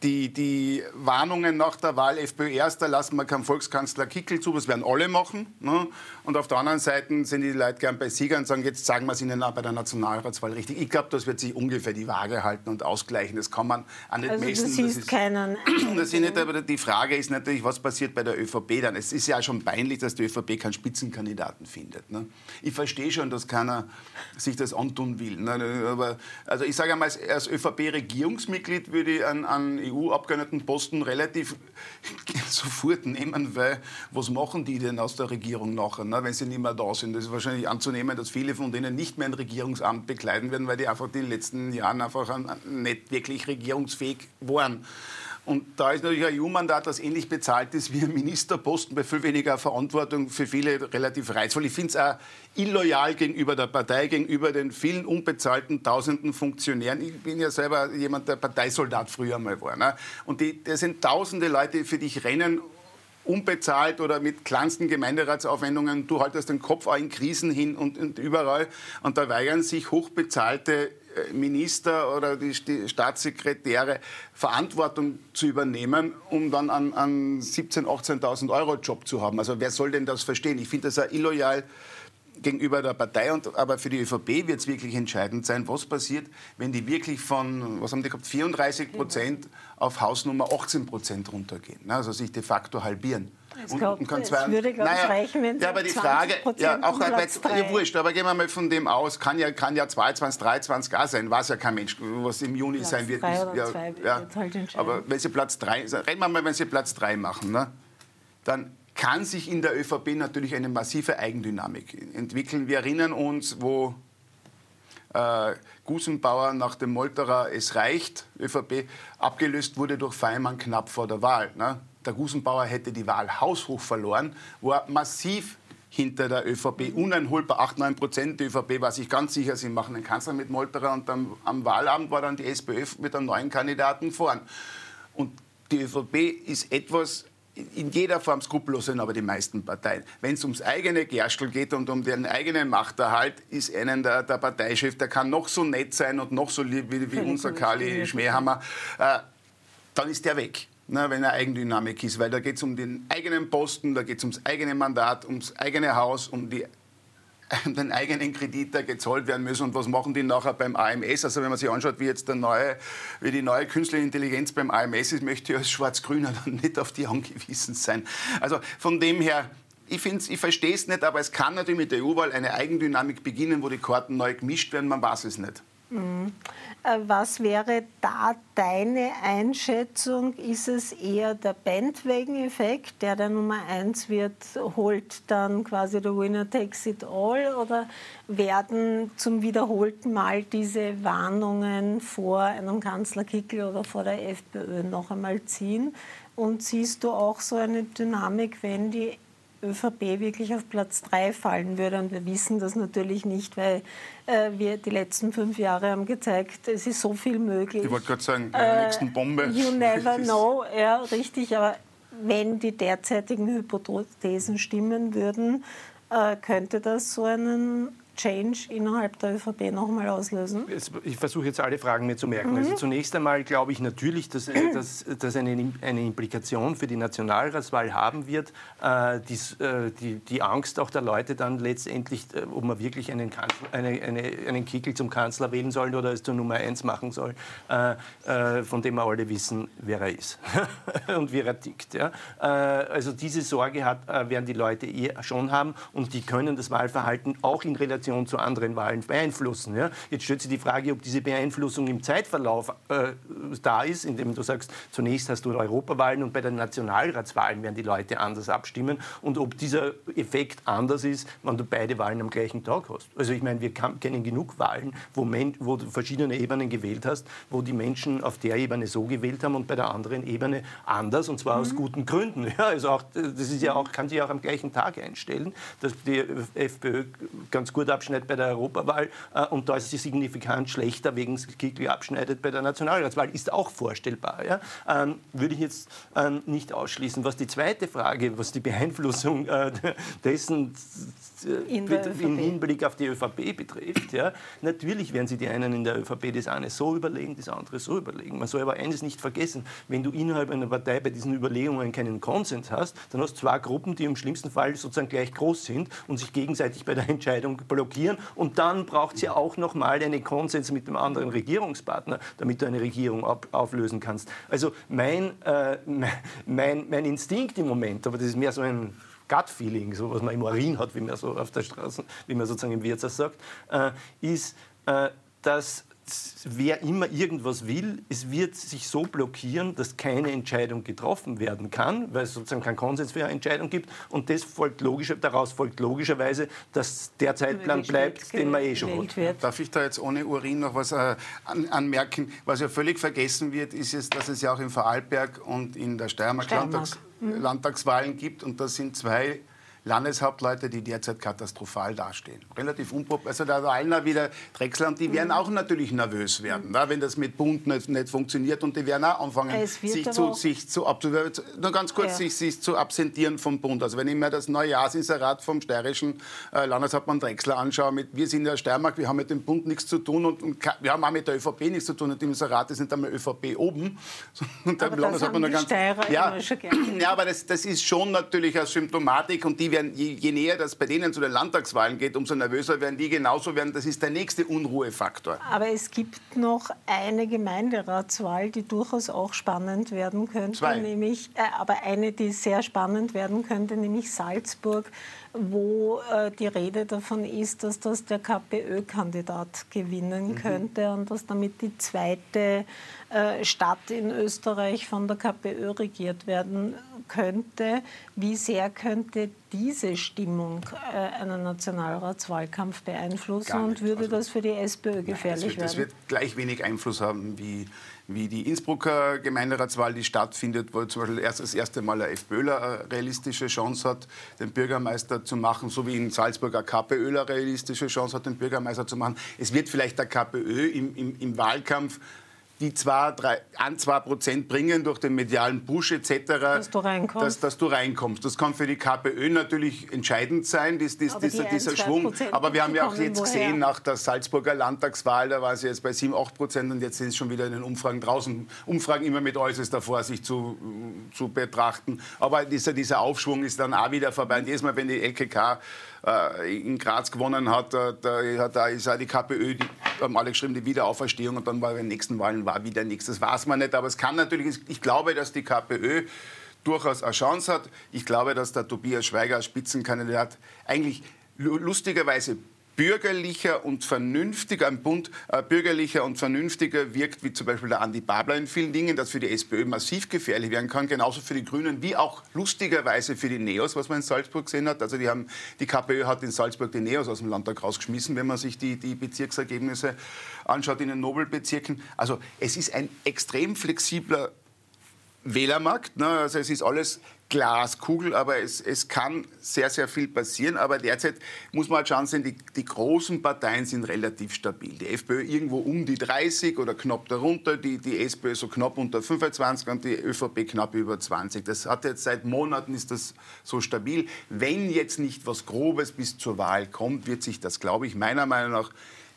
die, die Warnungen nach der Wahl FPÖ Erster lassen wir keinen Volkskanzler Kickel zu, das werden alle machen. Ne? Und auf der anderen Seite sind die Leute gern bei Siegern und sagen, jetzt sagen wir es ihnen auch bei der Nationalratswahl richtig. Ich glaube, das wird sich ungefähr die Waage halten und ausgleichen. Das kann man auch nicht also messen. Du siehst (clears throat) das ist, keinen. Das ist nicht, aber die Frage ist natürlich, was passiert bei der ÖVP dann? Es ist ja schon peinlich, dass die ÖVP keinen Spitzenkandidaten findet. Ne? Ich verstehe schon, dass keiner sich das antun will. Ne? Aber, also ich sage einmal, als ÖVP-Regierungsmitglied würde ich an, an EU-Abgeordnetenposten relativ (laughs) sofort nehmen, weil was machen die denn aus der Regierung nachher, ne, wenn sie nicht mehr da sind? Das ist wahrscheinlich anzunehmen, dass viele von denen nicht mehr ein Regierungsamt bekleiden werden, weil die einfach in den letzten Jahren einfach nicht wirklich regierungsfähig waren. Und da ist natürlich ein EU-Mandat, das ähnlich bezahlt ist wie ein Ministerposten, bei viel weniger Verantwortung für viele relativ reizvoll. Ich finde es auch illoyal gegenüber der Partei, gegenüber den vielen unbezahlten tausenden Funktionären. Ich bin ja selber jemand, der Parteisoldat früher mal war. Ne? Und die, das sind tausende Leute, für dich rennen unbezahlt oder mit kleinsten Gemeinderatsaufwendungen. Du haltest den Kopf auch in Krisen hin und, und überall. Und da weigern sich hochbezahlte Minister oder die Staatssekretäre Verantwortung zu übernehmen, um dann an, an 17.000, 18.000 Euro Job zu haben. Also wer soll denn das verstehen? Ich finde das ja illoyal gegenüber der Partei, und, aber für die ÖVP wird es wirklich entscheidend sein, was passiert, wenn die wirklich von, was haben die gehabt, 34 Prozent auf Hausnummer 18 Prozent runtergehen, ne? also sich de facto halbieren. Es, glaub, und, und zwei, würde, glaube naja, ich, reichen, wenn ja, aber die Frage, ja, auch jetzt, ja, wurscht, aber gehen wir mal von dem aus, kann ja, kann ja 22, 23 gar sein, weiß ja kein Mensch, was im Juni Platz sein wird. Drei oder ja, zwei ja, halt aber wenn Sie Platz 3, reden wir mal, wenn Sie Platz 3 machen, ne, dann kann sich in der ÖVP natürlich eine massive Eigendynamik entwickeln. Wir erinnern uns, wo äh, Gusenbauer nach dem Molterer Es reicht, ÖVP, abgelöst wurde durch Feimann knapp vor der Wahl. Ne? Der Gusenbauer hätte die Wahl haushoch verloren, wo er massiv hinter der ÖVP, uneinholbar 8, 9 Prozent. Die ÖVP war sich ganz sicher, sie machen einen Kanzler mit Molterer und am, am Wahlabend war dann die SPÖ mit einem neuen Kandidaten vorn. Und die ÖVP ist etwas in jeder Form skrupellos sind aber die meisten Parteien. Wenn es ums eigene Gerstl geht und um den eigenen Machterhalt, ist einen der, der Parteichef, der kann noch so nett sein und noch so lieb wie, wie (laughs) unser Kali Schmähhammer, äh, dann ist der weg. Na, wenn er Eigendynamik ist, weil da geht es um den eigenen Posten, da geht es ums eigene Mandat, ums eigene Haus, um die (laughs) den eigenen Kredit, der gezahlt werden muss. Und was machen die nachher beim AMS? Also wenn man sich anschaut, wie jetzt der neue, wie die neue künstliche Intelligenz beim AMS ist, möchte ich als Schwarz-Grüner (laughs) dann nicht auf die angewiesen sein. Also von dem her, ich, ich verstehe es nicht, aber es kann natürlich mit der EU-Wahl eine Eigendynamik beginnen, wo die Karten neu gemischt werden, man weiß es nicht. Äh, was wäre da deine Einschätzung? Ist es eher der Bandwagon-Effekt, der der Nummer eins wird, holt dann quasi der Winner takes it all? Oder werden zum wiederholten Mal diese Warnungen vor einem Kanzler Kickl oder vor der FPÖ noch einmal ziehen? Und siehst du auch so eine Dynamik, wenn die ÖVP wirklich auf Platz 3 fallen würde. Und wir wissen das natürlich nicht, weil äh, wir die letzten fünf Jahre haben gezeigt, es ist so viel möglich. Ich wollte gerade sagen, bei der äh, nächsten Bombe. You never (laughs) know, ja, richtig. Aber wenn die derzeitigen Hypothesen stimmen würden, äh, könnte das so einen Change innerhalb der ÖVP nochmal auslösen? Ich versuche jetzt alle Fragen mir zu merken. Also mhm. Also zunächst einmal glaube ich natürlich, dass das dass eine, eine Implikation für die Nationalratswahl haben wird, äh, die, äh, die, die, Angst auch der Leute dann letztendlich, äh, ob man wirklich einen, Kanzler, eine, eine, einen Kickel zum Kanzler wählen soll oder es zur Nummer eins machen soll, äh, äh, von dem wir alle wissen, wer er ist (laughs) und wie er tickt. Ja? Äh, also diese Sorge hat, werden die Leute eh schon haben und die können das Wahlverhalten auch in Relation Relation zu anderen Wahlen beeinflussen. Ja? Jetzt stellt sich die Frage, ob diese Beeinflussung im Zeitverlauf äh, da ist, indem du sagst, zunächst hast du Europawahlen und bei den Nationalratswahlen werden die Leute anders abstimmen und ob dieser Effekt anders ist, wenn du beide Wahlen am gleichen Tag hast. Also ich meine, wir kennen genug Wahlen, wo, wo du verschiedene Ebenen gewählt hast, wo die Menschen auf der Ebene so gewählt haben und bei der anderen Ebene anders und zwar mhm. aus guten Gründen. Ja, also auch, das ist ja auch, kann sich auch am gleichen Tag einstellen, dass die FPÖ ganz gut abschneidet bei der Europawahl äh, und da ist sie signifikant schlechter wegen Kickl abschneidet bei der Nationalratswahl. Ist auch vorstellbar. Ja? Ähm, würde ich jetzt ähm, nicht ausschließen. Was die zweite Frage, was die Beeinflussung äh, dessen in im Hinblick auf die ÖVP betrifft, ja, natürlich werden sie die einen in der ÖVP das eine so überlegen, das andere so überlegen. Man soll aber eines nicht vergessen, wenn du innerhalb einer Partei bei diesen Überlegungen keinen Konsens hast, dann hast du zwei Gruppen, die im schlimmsten Fall sozusagen gleich groß sind und sich gegenseitig bei der Entscheidung blockieren. Und dann braucht es ja auch noch mal einen Konsens mit dem anderen Regierungspartner, damit du eine Regierung auflösen kannst. Also mein, äh, mein, mein Instinkt im Moment, aber das ist mehr so ein Gut-Feeling, so was man im Urin hat, wie man so auf der Straße, wie man sozusagen im Wirtshaus sagt, äh, ist, äh, dass wer immer irgendwas will, es wird sich so blockieren, dass keine Entscheidung getroffen werden kann, weil es sozusagen keinen Konsens für eine Entscheidung gibt. Und das folgt logischer, daraus folgt logischerweise, dass der Zeitplan bleibt, den man eh schon hat. Wird. Darf ich da jetzt ohne Urin noch was äh, an, anmerken? Was ja völlig vergessen wird, ist es, dass es ja auch in Vorarlberg und in der Steiermark, Steiermark. Landtags, mhm. Landtagswahlen gibt. Und das sind zwei Landeshauptleute, die derzeit katastrophal dastehen. Relativ unpopulär. Also der Wallner wie der Drechsler, und die werden auch natürlich nervös werden, mhm. wenn das mit Bund nicht, nicht, funktioniert. Und die werden auch anfangen, sich zu, sich zu, nur ganz kurz, ja. sich, sich, zu absentieren vom Bund. Also wenn ich mir das Neujahrsinserat vom steirischen äh, Landeshauptmann Drechsler anschaue, mit, wir sind ja Steiermark, wir haben mit dem Bund nichts zu tun und, und wir haben auch mit der ÖVP nichts zu tun und im Inserat ist nicht einmal ÖVP oben. (laughs) Und aber das haben die ganz, ja, (clears throat) ja, aber das, das ist schon natürlich eine Symptomatik und die werden, je, je, näher das bei denen zu den Landtagswahlen geht, umso nervöser werden die genauso werden. Das ist der nächste Unruhefaktor. Aber es gibt noch eine Gemeinderatswahl, die durchaus auch spannend werden könnte. Zwei. Nämlich, äh, aber eine, die sehr spannend werden könnte, nämlich Salzburg wo äh, die Rede davon ist, dass das der KPÖ-Kandidat gewinnen mhm. könnte und dass damit die zweite Stadt in Österreich von der KPÖ regiert werden könnte, wie sehr könnte diese Stimmung äh, einen Nationalratswahlkampf beeinflussen und würde also, das für die SPÖ gefährlich Nein, das wird, werden? Das wird gleich wenig Einfluss haben wie wie die Innsbrucker Gemeinderatswahl, die stattfindet, wo zum Beispiel erst das erste Mal ein FPÖler eine realistische Chance hat, den Bürgermeister zu machen, so wie in Salzburg ein KPÖler realistische Chance hat, den Bürgermeister zu machen. Es wird vielleicht der KPÖ im, im, im Wahlkampf die zwar drei, an 2 Prozent bringen durch den medialen Push etc., dass du, dass, dass du reinkommst. Das kann für die KPÖ natürlich entscheidend sein, dies, dies, dieser, dieser Schwung. Aber wir haben ja auch jetzt woher? gesehen, nach der Salzburger Landtagswahl, da war sie jetzt bei 7, 8 Prozent und jetzt sind es schon wieder in den Umfragen draußen. Umfragen immer mit äußerster Vorsicht zu, zu betrachten. Aber dieser, dieser Aufschwung ist dann auch wieder vorbei. Und jedes Mal, wenn die LKK äh, in Graz gewonnen hat, da, da ist auch die KPÖ, die haben alle geschrieben, die Wiederauferstehung und dann war bei den nächsten Wahlen war wieder nichts. Das weiß man nicht, aber es kann natürlich, ich glaube, dass die KPÖ durchaus eine Chance hat. Ich glaube, dass der Tobias Schweiger als Spitzenkandidat eigentlich lustigerweise bürgerlicher und vernünftiger, ein Bund äh, bürgerlicher und vernünftiger wirkt, wie zum Beispiel der Andi Babler in vielen Dingen, das für die SPÖ massiv gefährlich werden kann, genauso für die Grünen wie auch lustigerweise für die Neos, was man in Salzburg gesehen hat. Also die, haben, die KPÖ hat in Salzburg die Neos aus dem Landtag rausgeschmissen, wenn man sich die, die Bezirksergebnisse anschaut in den Nobelbezirken. Also es ist ein extrem flexibler Wählermarkt. Ne? Also es ist alles Glaskugel, aber es, es kann sehr, sehr viel passieren. Aber derzeit muss man halt schauen, sehen, die, die großen Parteien sind relativ stabil. Die FPÖ irgendwo um die 30 oder knapp darunter, die, die SPÖ so knapp unter 25 und die ÖVP knapp über 20. Das hat jetzt seit Monaten ist das so stabil. Wenn jetzt nicht was Grobes bis zur Wahl kommt, wird sich das, glaube ich, meiner Meinung nach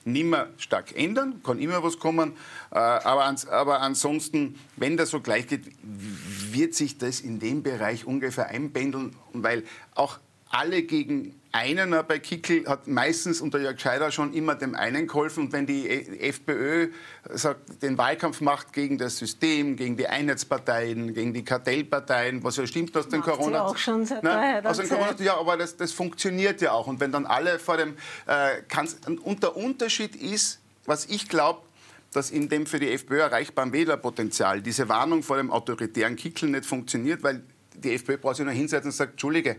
nicht mehr stark ändern, kann immer was kommen. Äh, aber, ans, aber ansonsten, wenn das so gleich geht, wird sich das in dem Bereich ungefähr einpendeln, weil auch alle gegen einen bei Kickel hat meistens unter Jörg Scheider schon immer dem einen geholfen. Und wenn die FPÖ sagt, den Wahlkampf macht gegen das System, gegen die Einheitsparteien, gegen die Kartellparteien, was ja stimmt aus den Corona... auch schon seit ne? aus den Corona Ja, aber das, das, funktioniert ja auch. Und wenn dann alle vor dem... Äh, und der Unterschied ist, was ich glaube, dass in dem für die FPÖ erreichbaren Wählerpotenzial diese Warnung vor dem autoritären Kickel nicht funktioniert, weil die FPÖ braucht sich nur hinsetzen und sagt, Entschuldige,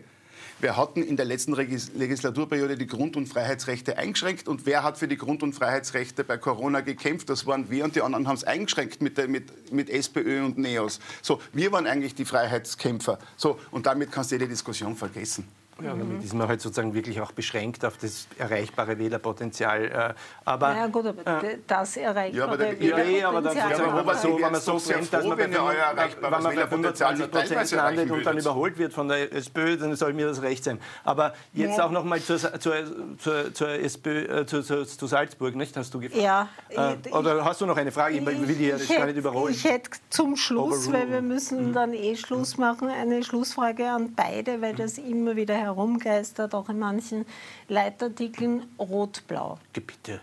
wir hatten in der letzten Legislaturperiode die Grund- und Freiheitsrechte eingeschränkt. Und wer hat für die Grund- und Freiheitsrechte bei Corona gekämpft? Das waren wir und die anderen haben es eingeschränkt mit, der, mit, mit SPÖ und NEOS. So, wir waren eigentlich die Freiheitskämpfer. So, und damit kannst du jede Diskussion vergessen. Ja, damit ist man halt sozusagen wirklich auch beschränkt auf das erreichbare Wählerpotenzial. Äh, aber, ja gut, aber äh, das erreichbare ja, aber Wählerpotenzial... Ja, aber dann sozusagen, wenn man so, wenn man so brennt, dass man bei, wenn man bei 25 Prozent landet und dann überholt wird von der SPÖ, dann soll mir das recht sein. Aber jetzt ja. auch noch mal zur, zur, zur, zur SPÖ, äh, zu, zu, zu, Salzburg, nicht? Hast du gefragt? Ja. Äh, oder hast du noch eine Frage? Ich will die ja gar nicht überholen. Ich hätte zum Schluss, weil wir müssen mhm. dann eh Schluss machen, eine Schlussfrage an beide, weil das immer wieder her herumgeistert, auch in manchen Leitartikeln, rot-blau. Bitte.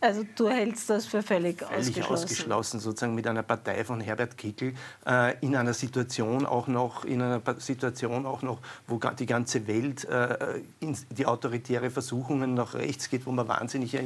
Also du hältst das für völlig, völlig ausgeschlossen. ausgeschlossen, sozusagen mit einer Partei von Herbert Kickl äh, in einer Situation auch noch, in einer Situation auch noch, wo die ganze Welt äh, in die autoritäre Versuchungen nach rechts geht, wo man wahnsinnig äh,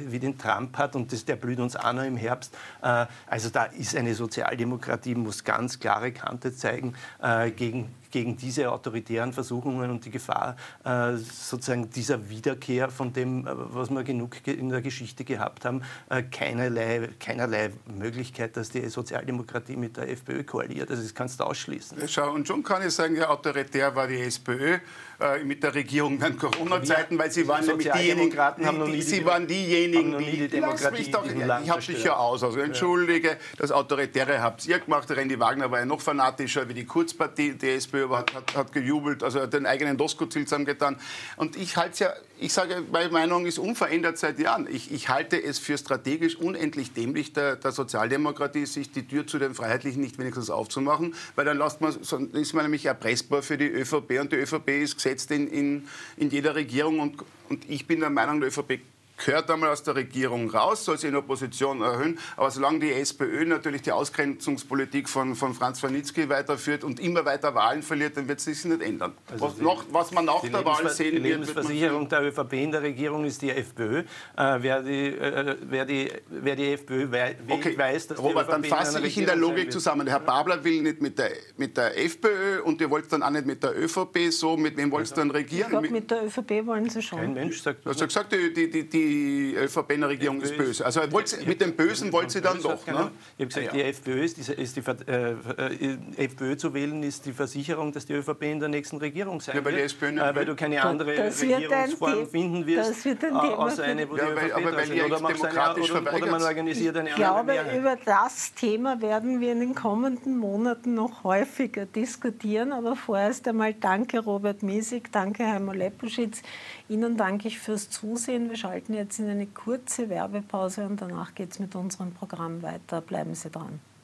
wie den Trump hat und das, der blüht uns auch noch im Herbst. Äh, also da ist eine Sozialdemokratie, muss ganz klare Kante zeigen äh, gegen gegen diese autoritären Versuchungen und die Gefahr äh, sozusagen dieser Wiederkehr von dem, äh, was wir genug in der Geschichte gehabt haben, äh, keinerlei, keinerlei Möglichkeit, dass die Sozialdemokratie mit der FPÖ koaliert. Also das kannst du ausschließen. Schau, und schon kann ich sagen, ja, autoritär war die SPÖ äh, mit der Regierung während Corona-Zeiten, weil sie waren nämlich diejenigen, noch nie sie die, waren diejenigen, die, die Demokratie mich doch, ich habe dich ja aus, also entschuldige, das Autoritäre habt ihr gemacht, Randy Wagner war ja noch fanatischer wie die Kurzpartie, die SPÖ aber hat, hat, hat gejubelt, also hat den eigenen Doskozil zusammengetan. Und ich halte ja, ich sage, meine Meinung ist unverändert seit Jahren. Ich, ich halte es für strategisch unendlich dämlich der, der, Sozialdemokratie, sich die Tür zu den Freiheitlichen nicht wenigstens aufzumachen, weil dann lässt man, ist man nämlich erpressbar für die ÖVP und die ÖVP ist gesetzt in, in, in jeder Regierung und, und ich bin der Meinung, der ÖVP gehört einmal aus der Regierung raus, soll sich in Opposition erhöhen. Aber solange die SPÖ natürlich die Ausgrenzungspolitik von, von Franz Wanitzky weiterführt und immer weiter Wahlen verliert, dann wird sich nicht ändern. Also was, noch, was man nach der Wahl sehen wird. Die Lebensversicherung der ÖVP in der Regierung ist die FPÖ. Äh, wer, die, äh, wer, die, wer die FPÖ wei okay. weiß, dass Robert, dann fasse ich in der Logik zusammen. Herr Babler will nicht mit der, mit der FPÖ und ihr wollt dann auch nicht mit der ÖVP so. Mit wem wollt ihr dann regieren? Ich glaube, mit der ÖVP wollen sie schon. Kein Mensch sagt das. Also gesagt, die, die, die die ÖVP in der Regierung ist böse. Also mit dem Bösen wollt sie dann doch. Ne? Ich habe gesagt, die FPÖ, ist die, ist die äh, äh FPÖ zu wählen, ist die Versicherung, dass die ÖVP in der nächsten Regierung sein ja, weil wird. Die äh, weil du keine andere Regierungsform finden wirst, das wird ein äh, außer eine, wo ja, die ÖVP weil oder, demokratisch eine, oder, oder man organisiert eine Ich glaube, Mehrheit. über das Thema werden wir in den kommenden Monaten noch häufiger diskutieren. Aber vorerst einmal danke Robert Miesig, danke Heimo Lepuschitz. Ihnen danke ich fürs Zusehen. Wir schalten jetzt in eine kurze Werbepause und danach geht es mit unserem Programm weiter. Bleiben Sie dran.